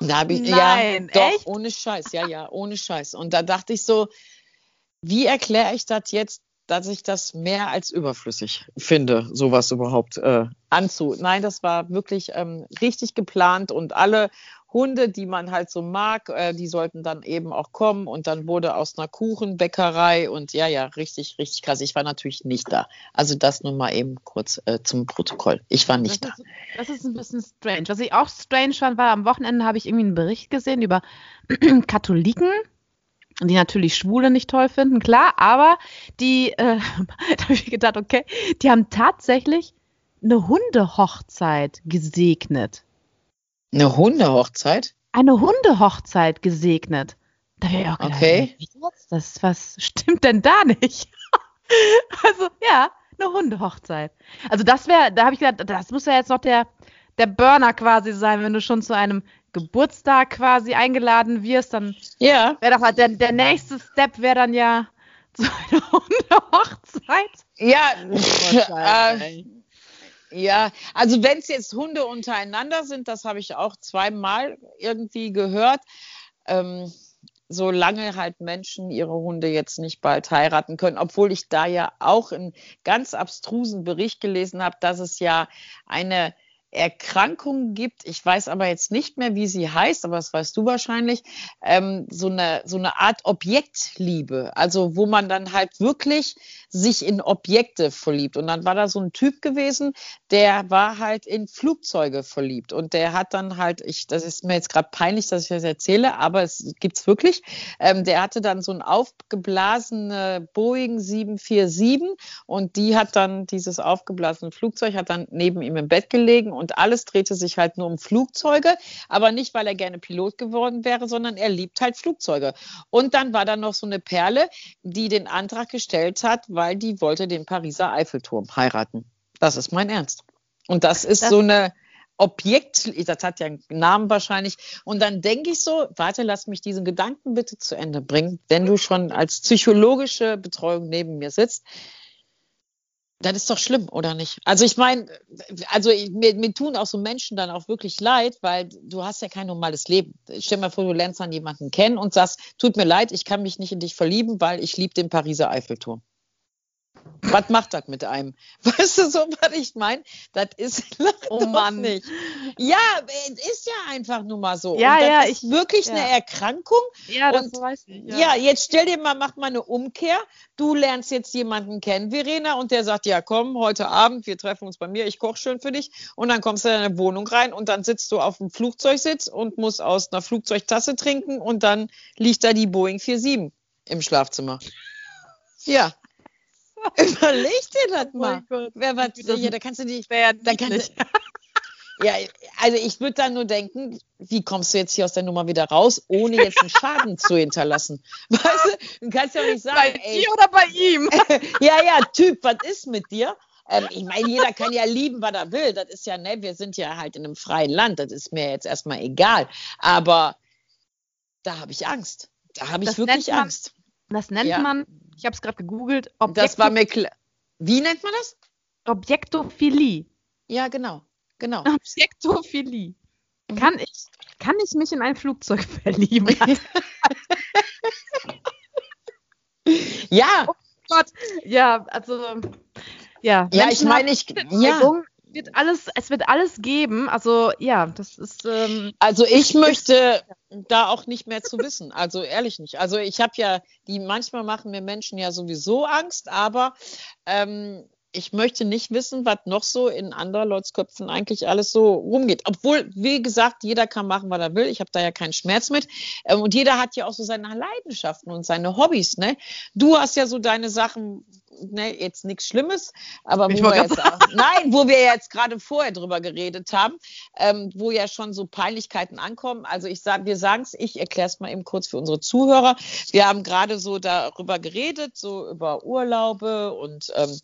Da habe ich, Nein, ja, echt? doch, ohne Scheiß, ja, ja, ohne Scheiß. Und da dachte ich so, wie erkläre ich das jetzt, dass ich das mehr als überflüssig finde, sowas überhaupt äh, anzu. Nein, das war wirklich ähm, richtig geplant und alle Hunde, die man halt so mag, äh, die sollten dann eben auch kommen und dann wurde aus einer Kuchenbäckerei und ja, ja, richtig, richtig krass. Ich war natürlich nicht da. Also das nur mal eben kurz äh, zum Protokoll. Ich war nicht das da. Ist, das ist ein bisschen strange. Was ich auch strange fand, war am Wochenende habe ich irgendwie einen Bericht gesehen über Katholiken, die natürlich Schwule nicht toll finden, klar, aber die, äh, da habe ich gedacht, okay, die haben tatsächlich eine Hundehochzeit gesegnet. Eine Hundehochzeit? Eine Hundehochzeit gesegnet. Da wäre ich auch gedacht, Okay. was, das, was stimmt denn da nicht? also, ja, eine Hundehochzeit. Also das wäre, da habe ich gedacht, das muss ja jetzt noch der, der Burner quasi sein, wenn du schon zu einem Geburtstag quasi eingeladen wirst, dann Ja. wäre doch mal der, der nächste Step wäre dann ja so eine Hundehochzeit. Ja, Wahrscheinlich. äh, ja, also wenn es jetzt Hunde untereinander sind, das habe ich auch zweimal irgendwie gehört. Ähm, solange halt Menschen ihre Hunde jetzt nicht bald heiraten können, obwohl ich da ja auch einen ganz abstrusen Bericht gelesen habe, dass es ja eine Erkrankung gibt, ich weiß aber jetzt nicht mehr, wie sie heißt, aber das weißt du wahrscheinlich, ähm, so, eine, so eine Art Objektliebe, also wo man dann halt wirklich sich in Objekte verliebt. Und dann war da so ein Typ gewesen, der war halt in Flugzeuge verliebt. Und der hat dann halt, ich, das ist mir jetzt gerade peinlich, dass ich das erzähle, aber es gibt's wirklich, ähm, der hatte dann so ein aufgeblasene Boeing 747 und die hat dann dieses aufgeblasene Flugzeug hat dann neben ihm im Bett gelegen und alles drehte sich halt nur um Flugzeuge, aber nicht, weil er gerne Pilot geworden wäre, sondern er liebt halt Flugzeuge. Und dann war da noch so eine Perle, die den Antrag gestellt hat, weil die wollte den Pariser Eiffelturm heiraten. Das ist mein Ernst. Und das ist Das- so eine Objekt, das hat ja einen Namen wahrscheinlich. Und dann denke ich so, warte, lass mich diesen Gedanken bitte zu Ende bringen, wenn du schon als psychologische Betreuung neben mir sitzt. Das ist doch schlimm, oder nicht? Also ich meine, also mir, mir tun auch so Menschen dann auch wirklich leid, weil du hast ja kein normales Leben. Stell mal vor, du lernst dann jemanden kennen und sagst, tut mir leid, ich kann mich nicht in dich verlieben, weil ich liebe den Pariser Eiffelturm. Was macht das mit einem? Weißt du so, was ich meine? Das ist oh Mann. nicht. Ja, es ist ja einfach nur mal so. Ja, ja, ist ich- wirklich ja. eine Erkrankung. Ja, das Und- weiß ich. Ja. jetzt stell dir mal, mach mal eine Umkehr. Du lernst jetzt jemanden kennen, Verena, und der sagt, ja, komm, heute Abend, wir treffen uns bei mir, ich koche schön für dich. Und dann kommst du in deine Wohnung rein und dann sitzt du auf dem Flugzeugsitz und musst aus einer Flugzeugtasse trinken und dann liegt da die Boeing 47 im Schlafzimmer. Ja. Überleg dir das Oh mal. Gott. Wer was, ja, da kannst du dich Wäre da kannst du, ja, also ich würde dann nur denken, wie kommst du jetzt hier aus der Nummer wieder raus, ohne jetzt einen Schaden zu hinterlassen? Weißt du, du kannst ja auch nicht Bei sagen, ey, dir oder bei ihm? ja, ja, Typ, was ist mit dir? Ähm, ich meine, jeder kann ja lieben, was er will. Das ist ja, ne, wir sind ja halt in einem freien Land. Das ist mir jetzt erstmal egal. Aber da habe ich Angst. Da habe ich Das wirklich man- Angst. Das nennt Ja. man, ich habe es gerade gegoogelt, Das war mir klar. Wie nennt man das? Objektophilie. Ja, genau. Genau. Objektophilie. Mhm. Kann ich, kann ich mich in ein Flugzeug verlieben? Ja, Gott. Ja, also ja. ja, ich meine, ich, ja. Wird alles, es wird alles geben. Also ja, das ist ähm, Also ich möchte da auch nicht mehr zu wissen. Also ehrlich nicht. Also ich habe ja, die manchmal machen mir Menschen ja sowieso Angst, aber ähm, ich möchte nicht wissen, was noch so in anderen Leuts Köpfen eigentlich alles so rumgeht. Obwohl, wie gesagt, jeder kann machen, was er will. Ich habe da ja keinen Schmerz mit. Ähm, und jeder hat ja auch so seine Leidenschaften und seine Hobbys. Ne? Du hast ja so deine Sachen, ne, jetzt nichts Schlimmes, aber wo wir jetzt auch, nein, wo wir jetzt gerade vorher drüber geredet haben, ähm, wo ja schon so Peinlichkeiten ankommen. Also ich sage, wir sagen es, ich erkläre es mal eben kurz für unsere Zuhörer. Wir haben gerade so darüber geredet, so über Urlaube und ähm,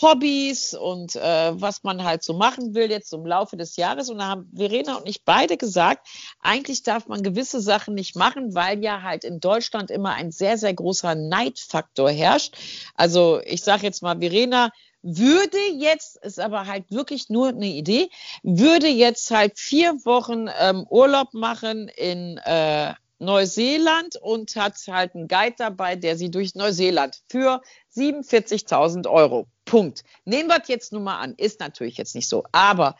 Hobbys und äh, was man halt so machen will jetzt im Laufe des Jahres. Und da haben Verena und ich beide gesagt, eigentlich darf man gewisse Sachen nicht machen, weil ja halt in Deutschland immer ein sehr, sehr großer Neidfaktor herrscht. Also ich sage jetzt mal, Verena würde jetzt, ist aber halt wirklich nur eine Idee, würde jetzt halt vier Wochen ähm, Urlaub machen in äh, Neuseeland und hat halt einen Guide dabei, der sie durch Neuseeland für 47.000 Euro. Punkt. Nehmen wir es jetzt nur mal an. Ist natürlich jetzt nicht so. Aber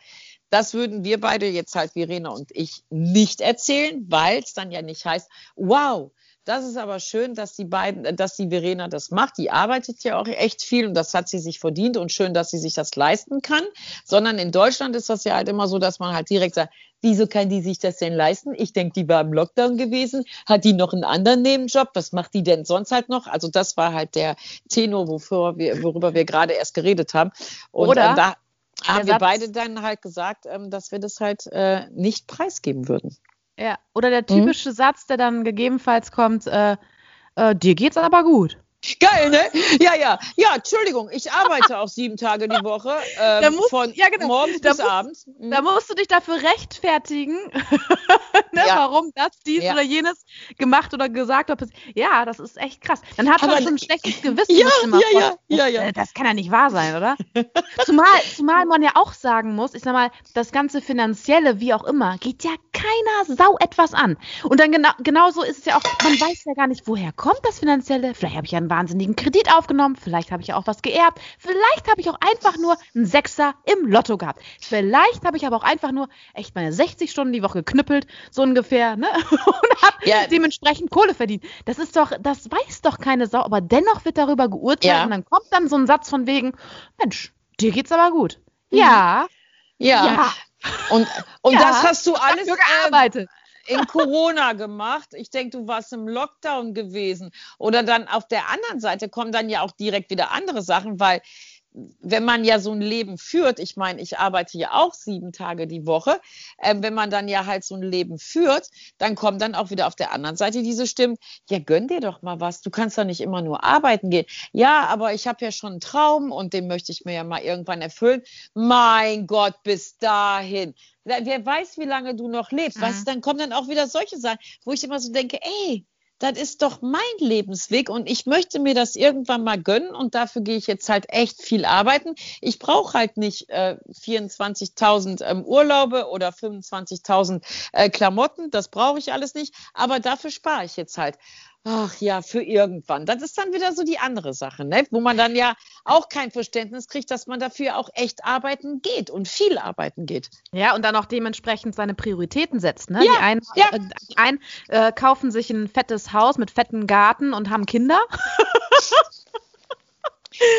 das würden wir beide jetzt halt, Verena und ich, nicht erzählen, weil es dann ja nicht heißt, wow, das ist aber schön, dass die beiden, äh, dass die Verena das macht. Die arbeitet ja auch echt viel und das hat sie sich verdient und schön, dass sie sich das leisten kann. Sondern in Deutschland ist das ja halt immer so, dass man halt direkt sagt, wieso kann die sich das denn leisten? Ich denke, die war im Lockdown gewesen. Hat die noch einen anderen Nebenjob? Was macht die denn sonst halt noch? Also das war halt der Tenor, wofür wir, worüber wir gerade erst geredet haben. Und Oder ähm, da haben wir beide dann halt gesagt, ähm, dass wir das halt äh, nicht preisgeben würden. Ja. Oder der Mhm. typische Satz, der dann gegebenenfalls kommt, äh, äh, dir geht's aber gut. Geil, ne? Ja, ja. Ja, Entschuldigung, ich arbeite auch sieben Tage die Woche. Ähm, Da musst- von ja, genau. morgens Da bis musst- abends. Mhm. Da musst du dich dafür rechtfertigen, ne, Ja. warum das, dies Ja. oder jenes gemacht oder gesagt wird. Ja, das ist echt krass. Dann hat Aber man schon ein schlechtes Gewissen. Ja, ja, ja, ja, ja. Äh, Das kann ja nicht wahr sein, oder? zumal, zumal man ja auch sagen muss, ich sag mal, das ganze Finanzielle, wie auch immer, geht ja keiner Sau etwas an. Und dann genau, genauso ist es ja auch, man weiß ja gar nicht, woher kommt das Finanzielle. Vielleicht habe ich ja einen wahnsinnigen Kredit aufgenommen, vielleicht habe ich ja auch was geerbt, vielleicht habe ich auch einfach nur einen Sechser im Lotto gehabt. Vielleicht habe ich aber auch einfach nur echt meine 60 Stunden die Woche geknüppelt, so ungefähr, ne? Und habe Ja. dementsprechend Kohle verdient. Das ist doch, das weiß doch keine Sau, aber dennoch wird darüber geurteilt Ja. und dann kommt dann so ein Satz von wegen, Mensch, dir geht's aber gut. Mhm. Ja, Ja. ja, Und, und Ja. das hast du alles dafür äh, gearbeitet. In Corona gemacht. Ich denke, du warst im Lockdown gewesen. Oder dann auf der anderen Seite kommen dann ja auch direkt wieder andere Sachen, weil wenn man ja so ein Leben führt, ich meine, ich arbeite ja auch sieben Tage die Woche, ähm, wenn man dann ja halt so ein Leben führt, dann kommen dann auch wieder auf der anderen Seite diese Stimmen, ja, gönn dir doch mal was, du kannst doch nicht immer nur arbeiten gehen. Ja, aber ich habe ja schon einen Traum und den möchte ich mir ja mal irgendwann erfüllen. Mein Gott, bis dahin. Wer weiß, wie lange du noch lebst. Mhm. Weißt du, dann kommen dann auch wieder solche Sachen, wo ich immer so denke, ey, das ist doch mein Lebensweg und ich möchte mir das irgendwann mal gönnen und dafür gehe ich jetzt halt echt viel arbeiten. Ich brauche halt nicht äh, 24.000 ähm, Urlaube oder 25.000 äh, Klamotten, das brauche ich alles nicht, aber dafür spare ich jetzt halt. Ach ja, für irgendwann. Das ist dann wieder so die andere Sache, ne? wo man dann ja auch kein Verständnis kriegt, dass man dafür auch echt arbeiten geht und viel arbeiten geht. Ja, und dann auch dementsprechend seine Prioritäten setzt. Ne? Ja, die einen, ja. äh, die einen äh, kaufen sich ein fettes Haus mit fetten Garten und haben Kinder.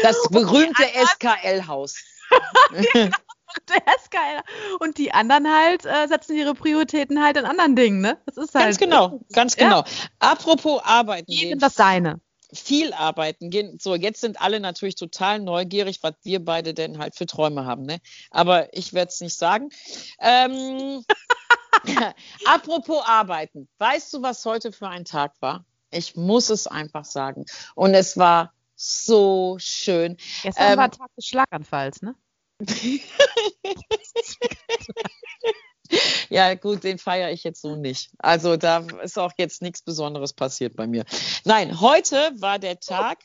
Das berühmte SKL-Haus. Der ist geil. Und die anderen halt äh, setzen ihre Prioritäten halt in anderen Dingen, ne? Das ist halt. Ganz genau, ganz Ja. genau. Apropos arbeiten Jedem das seine. viel arbeiten gehen. So, jetzt sind alle natürlich total neugierig, was wir beide denn halt für Träume haben. Ne? Aber ich werde es nicht sagen. Ähm, apropos arbeiten. Weißt du, was heute für ein Tag war? Ich muss es einfach sagen. Und es war so schön. Gestern Ähm, war Tag des Schlaganfalls, ne? Ja, gut, den feiere ich jetzt so nicht. Also da ist auch jetzt nichts Besonderes passiert bei mir. Nein, heute war der Tag.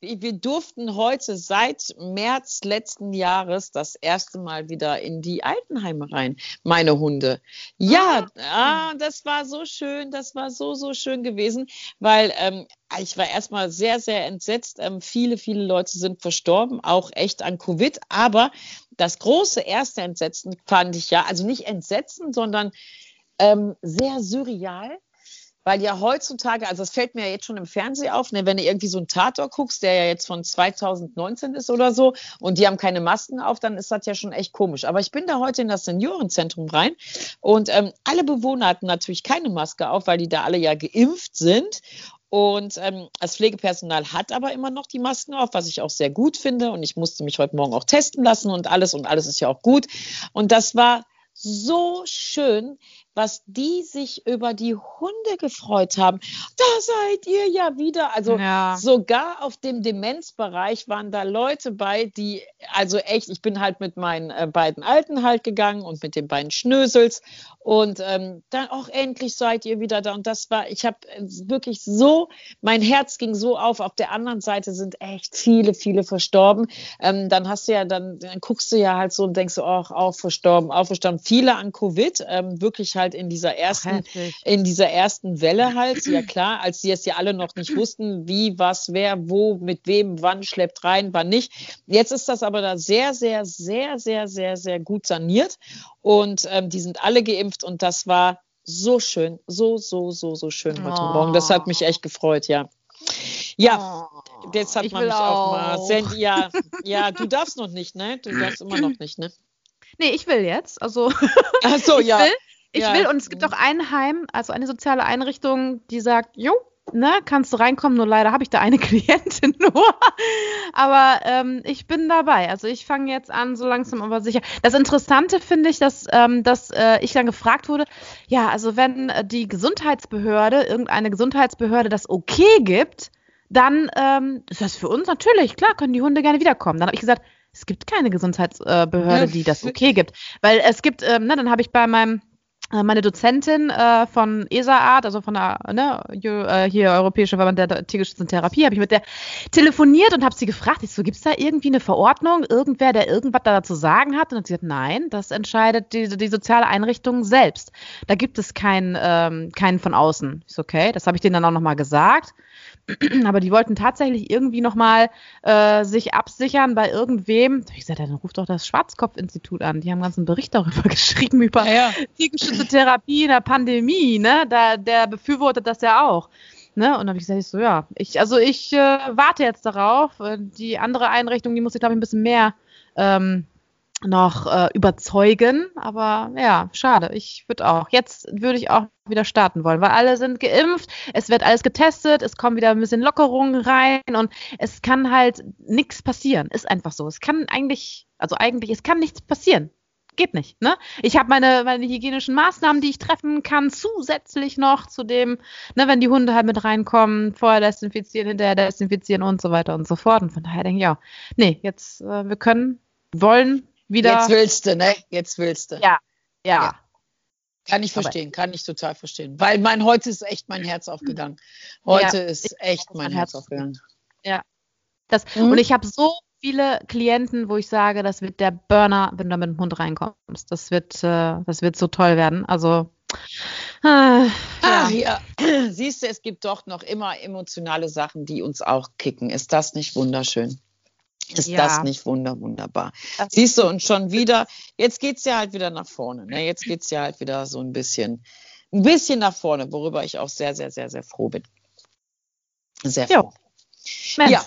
Wir durften heute seit März letzten Jahres das erste Mal wieder in die Altenheime rein, meine Hunde. Ja, ah, das war so schön, das war so, so schön gewesen, weil ähm, ich war erstmal sehr, sehr entsetzt. Ähm, viele, viele Leute sind verstorben, auch echt an Covid. Aber das große erste Entsetzen fand ich ja, also nicht Entsetzen, sondern ähm, sehr surreal. Weil ja heutzutage, also es fällt mir ja jetzt schon im Fernsehen auf, ne, wenn du irgendwie so einen Tatort guckst, der ja jetzt von 2019 ist oder so, und die haben keine Masken auf, dann ist das ja schon echt komisch. Aber ich bin da heute in das Seniorenzentrum rein und ähm, alle Bewohner hatten natürlich keine Maske auf, weil die da alle ja geimpft sind. Und ähm, das Pflegepersonal hat aber immer noch die Masken auf, was ich auch sehr gut finde. Und ich musste mich heute Morgen auch testen lassen und alles. Und alles ist ja auch gut. Und das war so schön, was die sich über die Hunde gefreut haben. Da seid ihr ja wieder. Also Ja. sogar auf dem Demenzbereich waren da Leute bei, die, also echt, ich bin halt mit meinen äh, beiden Alten halt gegangen und mit den beiden Schnösels und ähm, dann auch endlich seid ihr wieder da. Und das war, ich habe wirklich so, mein Herz ging so auf. Auf der anderen Seite sind echt viele, viele verstorben. Ähm, dann hast du ja, dann, dann guckst du ja halt so und denkst ach, auch verstorben, auch verstorben. Viele an Covid, ähm, wirklich halt in dieser ersten in dieser ersten Welle halt, ja klar, als sie es ja alle noch nicht wussten, wie, was, wer, wo, mit wem, wann schleppt rein, wann nicht. Jetzt ist das aber da sehr, sehr, sehr, sehr, sehr, sehr gut saniert und ähm, die sind alle geimpft und das war so schön, so, so, so, so schön heute Oh. Morgen. Das hat mich echt gefreut, ja. Ja, Oh, jetzt hat man mich auch mal. auch. Sen- Ja, ja, du darfst noch nicht, ne? Du darfst immer noch nicht, ne? Nee, ich will jetzt. Also Ach so, ich ja. will. Ich Ja. will. Und es gibt auch ein Heim, also eine soziale Einrichtung, die sagt, jo, ne, kannst du reinkommen, nur leider habe ich da eine Klientin nur. Aber ähm, ich bin dabei. Also ich fange jetzt an, so langsam aber sicher. Das Interessante finde ich, dass, ähm, dass äh, ich dann gefragt wurde, ja, also wenn die Gesundheitsbehörde, irgendeine Gesundheitsbehörde das okay gibt, dann ähm, ist das für uns natürlich, klar, können die Hunde gerne wiederkommen. Dann habe ich gesagt, es gibt keine Gesundheitsbehörde, die das okay gibt. Weil es gibt, ähm, ne, dann habe ich bei meinem meine Dozentin äh, von ESA-Art, also von der ne, äh, hier Europäische Verband der tiergeschützten Therapie, habe ich mit der telefoniert und habe sie gefragt, ich so, gibt es da irgendwie eine Verordnung, irgendwer, der irgendwas da zu sagen hat? Und hat sie gesagt, nein, das entscheidet die, die soziale Einrichtung selbst. Da gibt es keinen ähm, keinen von außen. Ich so, okay, das habe ich denen dann auch nochmal gesagt. Aber die wollten tatsächlich irgendwie nochmal äh, sich absichern bei irgendwem. Ich gesagt, dann ruft doch das Schwarzkopf-Institut an. Die haben einen ganzen Bericht darüber geschrieben, über Ja, ja. Tiergeschützte Therapie in der Pandemie, ne? Da, der befürwortet das ja auch. Ne? Und dann habe ich gesagt, ich so, ja, ich, also ich äh, warte jetzt darauf. Die andere Einrichtung, die muss ich, glaube ich, ein bisschen mehr ähm, noch äh, überzeugen. Aber ja, schade. Ich würde auch. Jetzt würde ich auch wieder starten wollen, weil alle sind geimpft, es wird alles getestet, es kommen wieder ein bisschen Lockerungen rein und es kann halt nichts passieren. Ist einfach so. Es kann eigentlich, also eigentlich, es kann nichts passieren. Geht nicht, ne? Ich habe meine, meine hygienischen Maßnahmen, die ich treffen kann, zusätzlich noch zu dem, ne, wenn die Hunde halt mit reinkommen, vorher desinfizieren, hinterher desinfizieren und so weiter und so fort. Und von daher denke ich, ja, nee, jetzt, äh, wir können, wollen wieder. Jetzt willst du, ne? Jetzt willst du. ja, ja. Ja. Kann ich Aber- verstehen, kann ich total verstehen. Weil mein heute ist echt mein Herz aufgegangen. Heute ist echt mein Herz aufgegangen. Das, Mhm. Und ich habe so viele Klienten, wo ich sage, das wird der Burner, wenn du mit dem Hund reinkommst. Das wird, äh, das wird so toll werden. Also, Ah, Ach ja, siehst du, es gibt doch noch immer emotionale Sachen, die uns auch kicken. Ist das nicht wunderschön? Ist ja. das nicht wunder, wunderbar? Das Siehst du, und schon wieder, jetzt geht es ja halt wieder nach vorne. Ne? Jetzt geht es ja halt wieder so ein bisschen, ein bisschen nach vorne, worüber ich auch sehr, sehr, sehr, sehr froh bin. Sehr froh. Ja.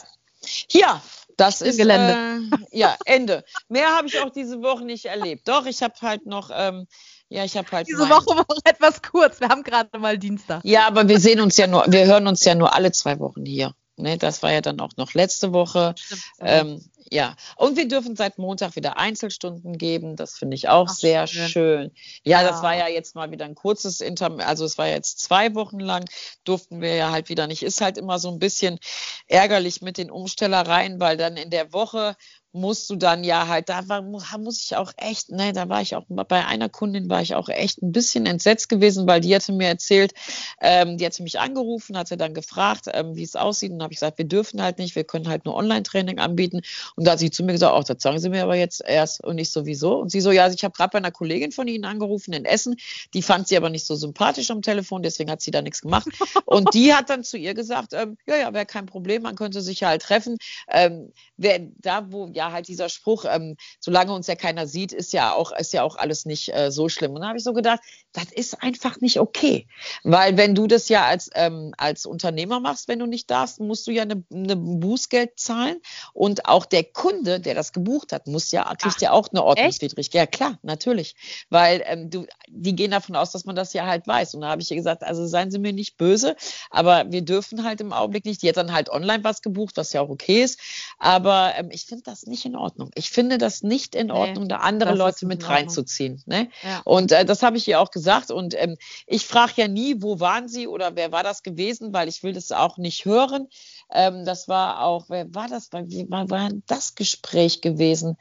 Ja, das ist Gelände. Äh, ja Ende. Mehr habe ich auch diese Woche nicht erlebt. Doch, ich habe halt noch ähm, ja, ich habe halt. Diese mein... Woche war etwas kurz. Wir haben gerade mal Dienstag. Ja, aber wir sehen uns ja nur, wir hören uns ja nur alle zwei Wochen hier. Ne, das war ja dann auch noch letzte Woche. Ähm, ja, und wir dürfen seit Montag wieder Einzelstunden geben. Das finde ich auch Ach, sehr schön. schön. Ja, ja, das war ja jetzt mal wieder ein kurzes Interm, also es war jetzt zwei Wochen lang, durften wir ja halt wieder nicht. Ist halt immer so ein bisschen ärgerlich mit den Umstellereien, weil dann in der Woche musst du dann ja halt, da war, muss ich auch echt, ne, da war ich auch bei einer Kundin war ich auch echt ein bisschen entsetzt gewesen, weil die hatte mir erzählt, ähm, die hatte mich angerufen, hatte dann gefragt, ähm, wie es aussieht. Und habe ich gesagt, wir dürfen halt nicht, wir können halt nur Online-Training anbieten. Und da hat sie zu mir gesagt, auch das sagen Sie mir aber jetzt erst und ich sowieso. Und sie so, ja, also ich habe gerade bei einer Kollegin von Ihnen angerufen in Essen, die fand sie aber nicht so sympathisch am Telefon, deswegen hat sie da nichts gemacht. Und die hat dann zu ihr gesagt, ähm, ja, ja, wäre kein Problem, man könnte sich halt treffen, ähm, wer, da wo ja halt dieser Spruch, ähm, solange uns ja keiner sieht, ist ja auch, ist ja auch alles nicht äh, so schlimm. Und da habe ich so gedacht, das ist einfach nicht okay. Weil wenn du das ja als, ähm, als Unternehmer machst, wenn du nicht darfst, musst du ja eine, eine Bußgeld zahlen. Und auch der Kunde, der das gebucht hat, muss ja, kriegt Ach, ja auch eine Ordnungswidrigkeit. Ja, klar, natürlich. Weil ähm, du, die gehen davon aus, dass man das ja halt weiß. Und da habe ich ihr gesagt, also seien Sie mir nicht böse, aber wir dürfen halt im Augenblick nicht. Die hat dann halt online was gebucht, was ja auch okay ist. Aber ähm, ich finde das nicht in Ordnung. Ich finde das nicht in Ordnung, nee, da andere Leute mit reinzuziehen. Ne? Ja. Und äh, das habe ich ihr auch gesagt. Und ähm, ich frage ja nie, wo waren Sie oder wer war das gewesen, weil ich will das auch nicht hören. Ähm, das war auch, wer war das? Wie war, war das Gespräch gewesen?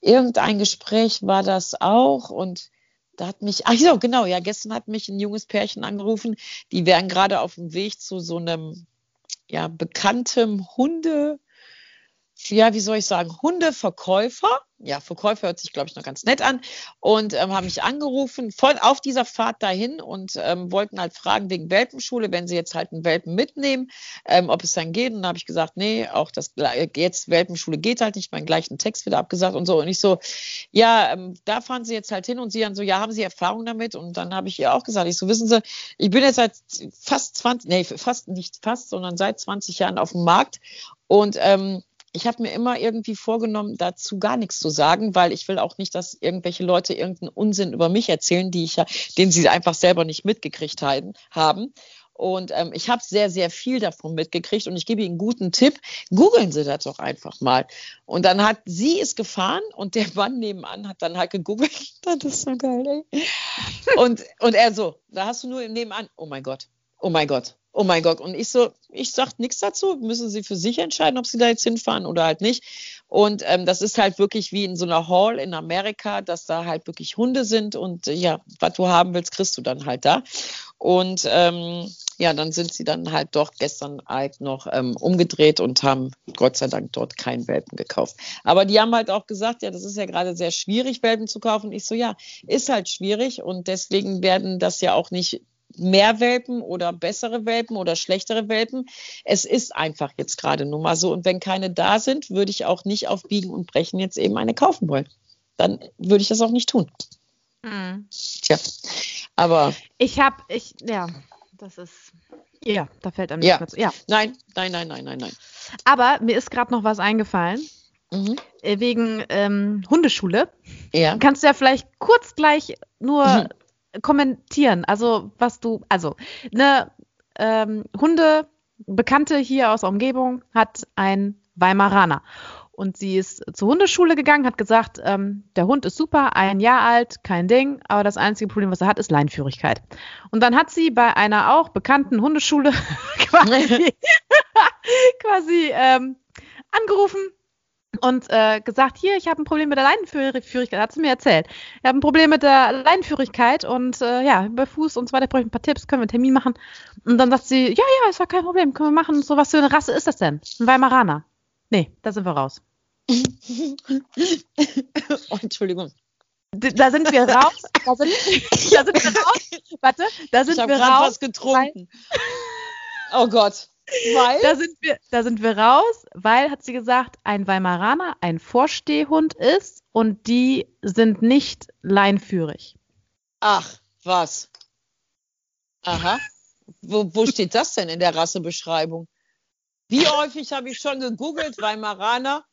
Irgendein Gespräch war das auch und da hat mich, ach so, genau, ja, gestern hat mich ein junges Pärchen angerufen, die wären gerade auf dem Weg zu so einem ja, bekannten Hunde, ja, wie soll ich sagen, Hundeverkäufer. Ja, Verkäufer hört sich, glaube ich, noch ganz nett an. Und ähm, haben mich angerufen von, auf dieser Fahrt dahin und ähm, wollten halt fragen wegen Welpenschule, wenn sie jetzt halt einen Welpen mitnehmen, ähm, ob es dann geht. Und dann habe ich gesagt, nee, auch das jetzt Welpenschule geht halt nicht, meinen gleichen Text wieder abgesagt und so. Und ich so, ja, ähm, da fahren sie jetzt halt hin und sie dann so, ja, haben sie Erfahrung damit? Und dann habe ich ihr auch gesagt, ich so, wissen Sie, ich bin jetzt seit fast 20, nee, fast nicht fast, sondern seit 20 Jahren auf dem Markt und ähm, ich habe mir immer irgendwie vorgenommen, dazu gar nichts zu sagen, weil ich will auch nicht, dass irgendwelche Leute irgendeinen Unsinn über mich erzählen, die ich ja, den sie einfach selber nicht mitgekriegt haben. Und ähm, ich habe sehr, sehr viel davon mitgekriegt und ich gebe Ihnen einen guten Tipp. Googeln Sie das doch einfach mal. Und dann hat sie es gefahren und der Mann nebenan hat dann halt gegoogelt. Das ist so geil, ey. Und, und er so, da hast du nur nebenan, oh mein Gott, oh mein Gott, oh mein Gott. Und ich so, ich sag nichts dazu, müssen Sie für sich entscheiden, ob Sie da jetzt hinfahren oder halt nicht. Und ähm, das ist halt wirklich wie in so einer Hall in Amerika, dass da halt wirklich Hunde sind und äh, ja, was du haben willst, kriegst du dann halt da. Und ähm, ja, dann sind sie dann halt doch gestern halt noch ähm, umgedreht und haben Gott sei Dank dort keinen Welpen gekauft. Aber die haben halt auch gesagt, ja, das ist ja gerade sehr schwierig, Welpen zu kaufen. Ich so, ja, ist halt schwierig und deswegen werden das ja auch nicht mehr Welpen oder bessere Welpen oder schlechtere Welpen. Es ist einfach jetzt gerade nur mal so. Und wenn keine da sind, würde ich auch nicht auf Biegen und Brechen jetzt eben eine kaufen wollen. Dann würde ich das auch nicht tun. Mhm. Tja, aber. Ich habe, ich, ja, das ist. Ja, da fällt einem ja. nichts mehr zu. Ja. Nein, nein, nein, nein, nein, nein. Aber mir ist gerade noch was eingefallen. Mhm. Äh, wegen ähm, Hundeschule. Ja. Kannst du ja vielleicht kurz gleich nur mhm kommentieren. Also was du, also eine ähm, Hunde Bekannte hier aus der Umgebung hat ein Weimaraner. Und sie ist zur Hundeschule gegangen, hat gesagt, ähm, der Hund ist super, ein Jahr alt, kein Ding, aber das einzige Problem, was er hat, ist Leinführigkeit. Und dann hat sie bei einer auch bekannten Hundeschule quasi, quasi ähm, angerufen und äh, gesagt, hier, ich habe ein Problem mit der Leinenführigkeit, hat sie mir erzählt. Ich habe ein Problem mit der Leinenführigkeit und äh, ja, bei Fuß und so weiter brauche ich ein paar Tipps, können wir einen Termin machen. Und dann sagt sie, ja, ja, ist doch kein Problem, können wir machen. So, was für eine Rasse ist das denn? Ein Weimaraner. Nee, da sind wir raus. oh, Entschuldigung. da sind wir raus. Da sind, da sind wir raus. Warte, da sind ich wir raus. was getrunken. oh Gott. Weil? Da sind, wir, da sind wir raus, weil, hat sie gesagt, ein Weimaraner ein Vorstehhund ist und die sind nicht leinführig. Ach, was? Aha. Wo, wo steht das denn in der Rassebeschreibung? Wie häufig habe ich schon gegoogelt, Weimaraner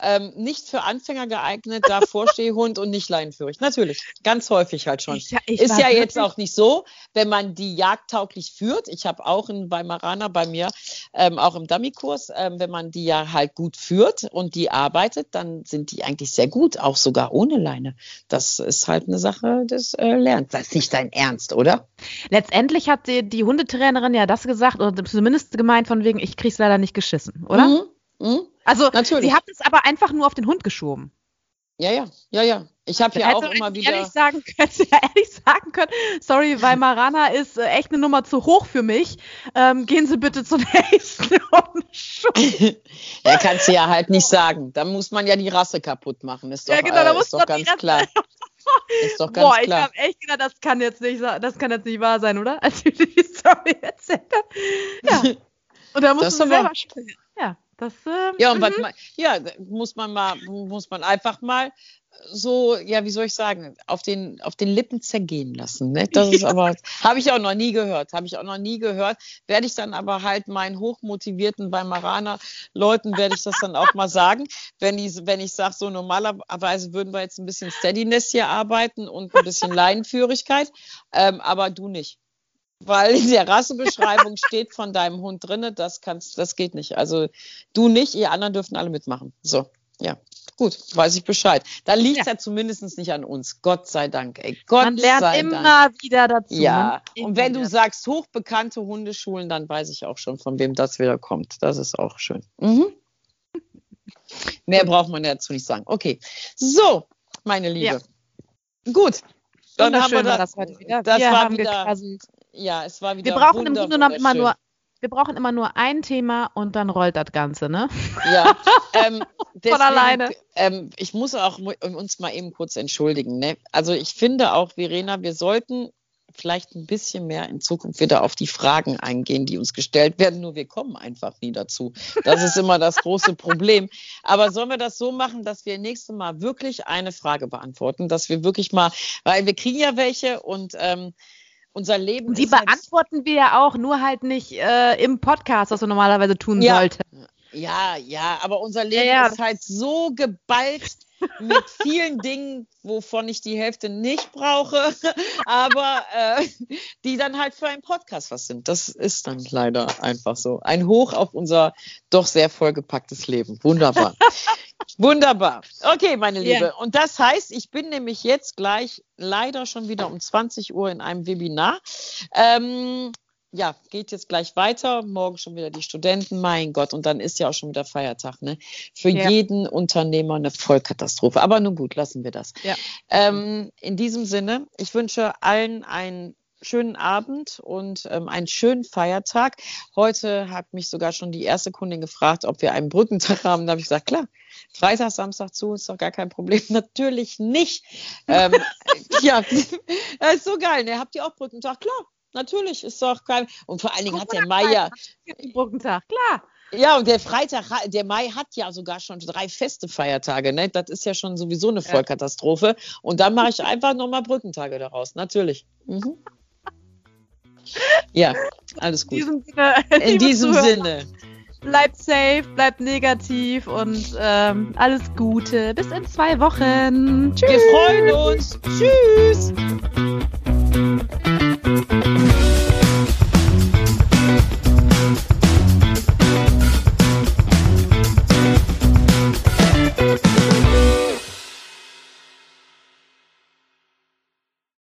ähm, nicht für Anfänger geeignet, da Vorstehhund und nicht leinenführig. Natürlich, ganz häufig halt schon. Ich, ich ist ja jetzt auch nicht so, wenn man die jagdtauglich führt. Ich habe auch einen Weimaraner bei mir, ähm, auch im Dummy-Kurs. Ähm, wenn man die ja halt gut führt und die arbeitet, dann sind die eigentlich sehr gut, auch sogar ohne Leine. Das ist halt eine Sache des äh, Lernens. Das ist nicht dein Ernst, oder? Letztendlich hat die, die Hundetrainerin ja das gesagt, oder zumindest gemeint von wegen, ich krieg's leider nicht geschissen, oder? Mhm. Mhm. Also Natürlich. sie hat es aber einfach nur auf den Hund geschoben. Ja, ja, ja, ja. Ich habe ja auch immer wieder. Ehrlich sagen, hätte ja ehrlich sagen können, sorry, Weimaraner ist äh, echt eine Nummer zu hoch für mich. Ähm, gehen Sie bitte zum nächsten ja, kannst du ja halt nicht sagen. Da muss man ja die Rasse kaputt machen. Ist doch, ja, genau, da äh, muss ist doch ganz klar. Ist doch ganz Boah, ich habe echt gedacht, das kann jetzt nicht, das kann jetzt nicht wahr sein, oder? Als ich die Story erzählt habe. Ja. Und da musst du selber spielen. Ja. Das, äh, ja, und mhm. man, ja, muss man mal, muss man einfach mal so, ja, wie soll ich sagen, auf den, auf den Lippen zergehen lassen. Ne? Das ist aber, habe ich auch noch nie gehört, habe ich auch noch nie gehört. Werde ich dann aber halt meinen hochmotivierten Weimaraner Leuten, werde ich das dann auch mal sagen. Wenn ich, wenn ich sage, so normalerweise würden wir jetzt ein bisschen Steadiness hier arbeiten und ein bisschen Leinenführigkeit, ähm, aber du nicht weil in der Rassebeschreibung steht von deinem Hund drinne, das kannst, das geht nicht. Also du nicht, ihr anderen dürfen alle mitmachen. So, ja. Gut, weiß ich Bescheid. Da liegt es ja. ja zumindest nicht an uns. Gott sei Dank. Ey. Gott Man lernt sei immer Dank. wieder dazu. Ja. Und wenn du sagst hochbekannte Hundeschulen, dann weiß ich auch schon, von wem das wieder kommt. Das ist auch schön. Mhm. Mehr braucht man dazu nicht sagen. Okay. So, meine Liebe. Ja. Gut. Dann haben wir das, das heute wieder. Das wir war wieder. Gequasselt ja, es war wieder Wir brauchen im Grunde genommen immer nur wir brauchen immer nur ein Thema und dann rollt das Ganze, ne? Ja, ähm, deswegen, von alleine. Ähm, ich muss auch uns mal eben kurz entschuldigen. Ne? Also ich finde auch, Verena, wir sollten vielleicht ein bisschen mehr in Zukunft wieder auf die Fragen eingehen, die uns gestellt werden. Nur wir kommen einfach nie dazu. Das ist immer das große Problem. Aber sollen wir das so machen, dass wir nächstes Mal wirklich eine Frage beantworten, dass wir wirklich mal, weil wir kriegen ja welche und ähm, unser Leben. Die halt beantworten wir ja auch, nur halt nicht äh, im Podcast, was wir normalerweise tun ja. sollten. Ja, ja, aber unser Leben ja, ja. ist halt so geballt mit vielen Dingen, wovon ich die Hälfte nicht brauche, aber äh, die dann halt für einen Podcast was sind. Das ist dann leider einfach so. Ein Hoch auf unser doch sehr vollgepacktes Leben. Wunderbar. Wunderbar. Okay, meine Liebe. Ja. Und das heißt, ich bin nämlich jetzt gleich leider schon wieder um 20 Uhr in einem Webinar. Ähm, ja, geht jetzt gleich weiter. Morgen schon wieder die Studenten. Mein Gott, und dann ist ja auch schon wieder Feiertag. Ne? Für ja. jeden Unternehmer eine Vollkatastrophe. Aber nun gut, lassen wir das. Ja. Ähm, in diesem Sinne, ich wünsche allen einen schönen Abend und ähm, einen schönen Feiertag. Heute hat mich sogar schon die erste Kundin gefragt, ob wir einen Brückentag haben. Da habe ich gesagt, klar, Freitag, Samstag zu, ist doch gar kein Problem. Natürlich nicht. ähm, ja, das ist so geil. Ne? Habt ihr auch Brückentag? Klar, natürlich, ist doch kein. Und vor allen Dingen hat der Mai ja. Brückentag, klar. Ja, und der Freitag, der Mai hat ja sogar schon drei feste Feiertage. Ne? Das ist ja schon sowieso eine Vollkatastrophe. Und dann mache ich einfach nochmal Brückentage daraus, natürlich. Mhm. Ja, alles gut. In diesem Sinne. In diesem Sinne. Bleibt safe, bleibt negativ und ähm, alles Gute. Bis in zwei Wochen. Tschüss. Wir freuen uns. Tschüss.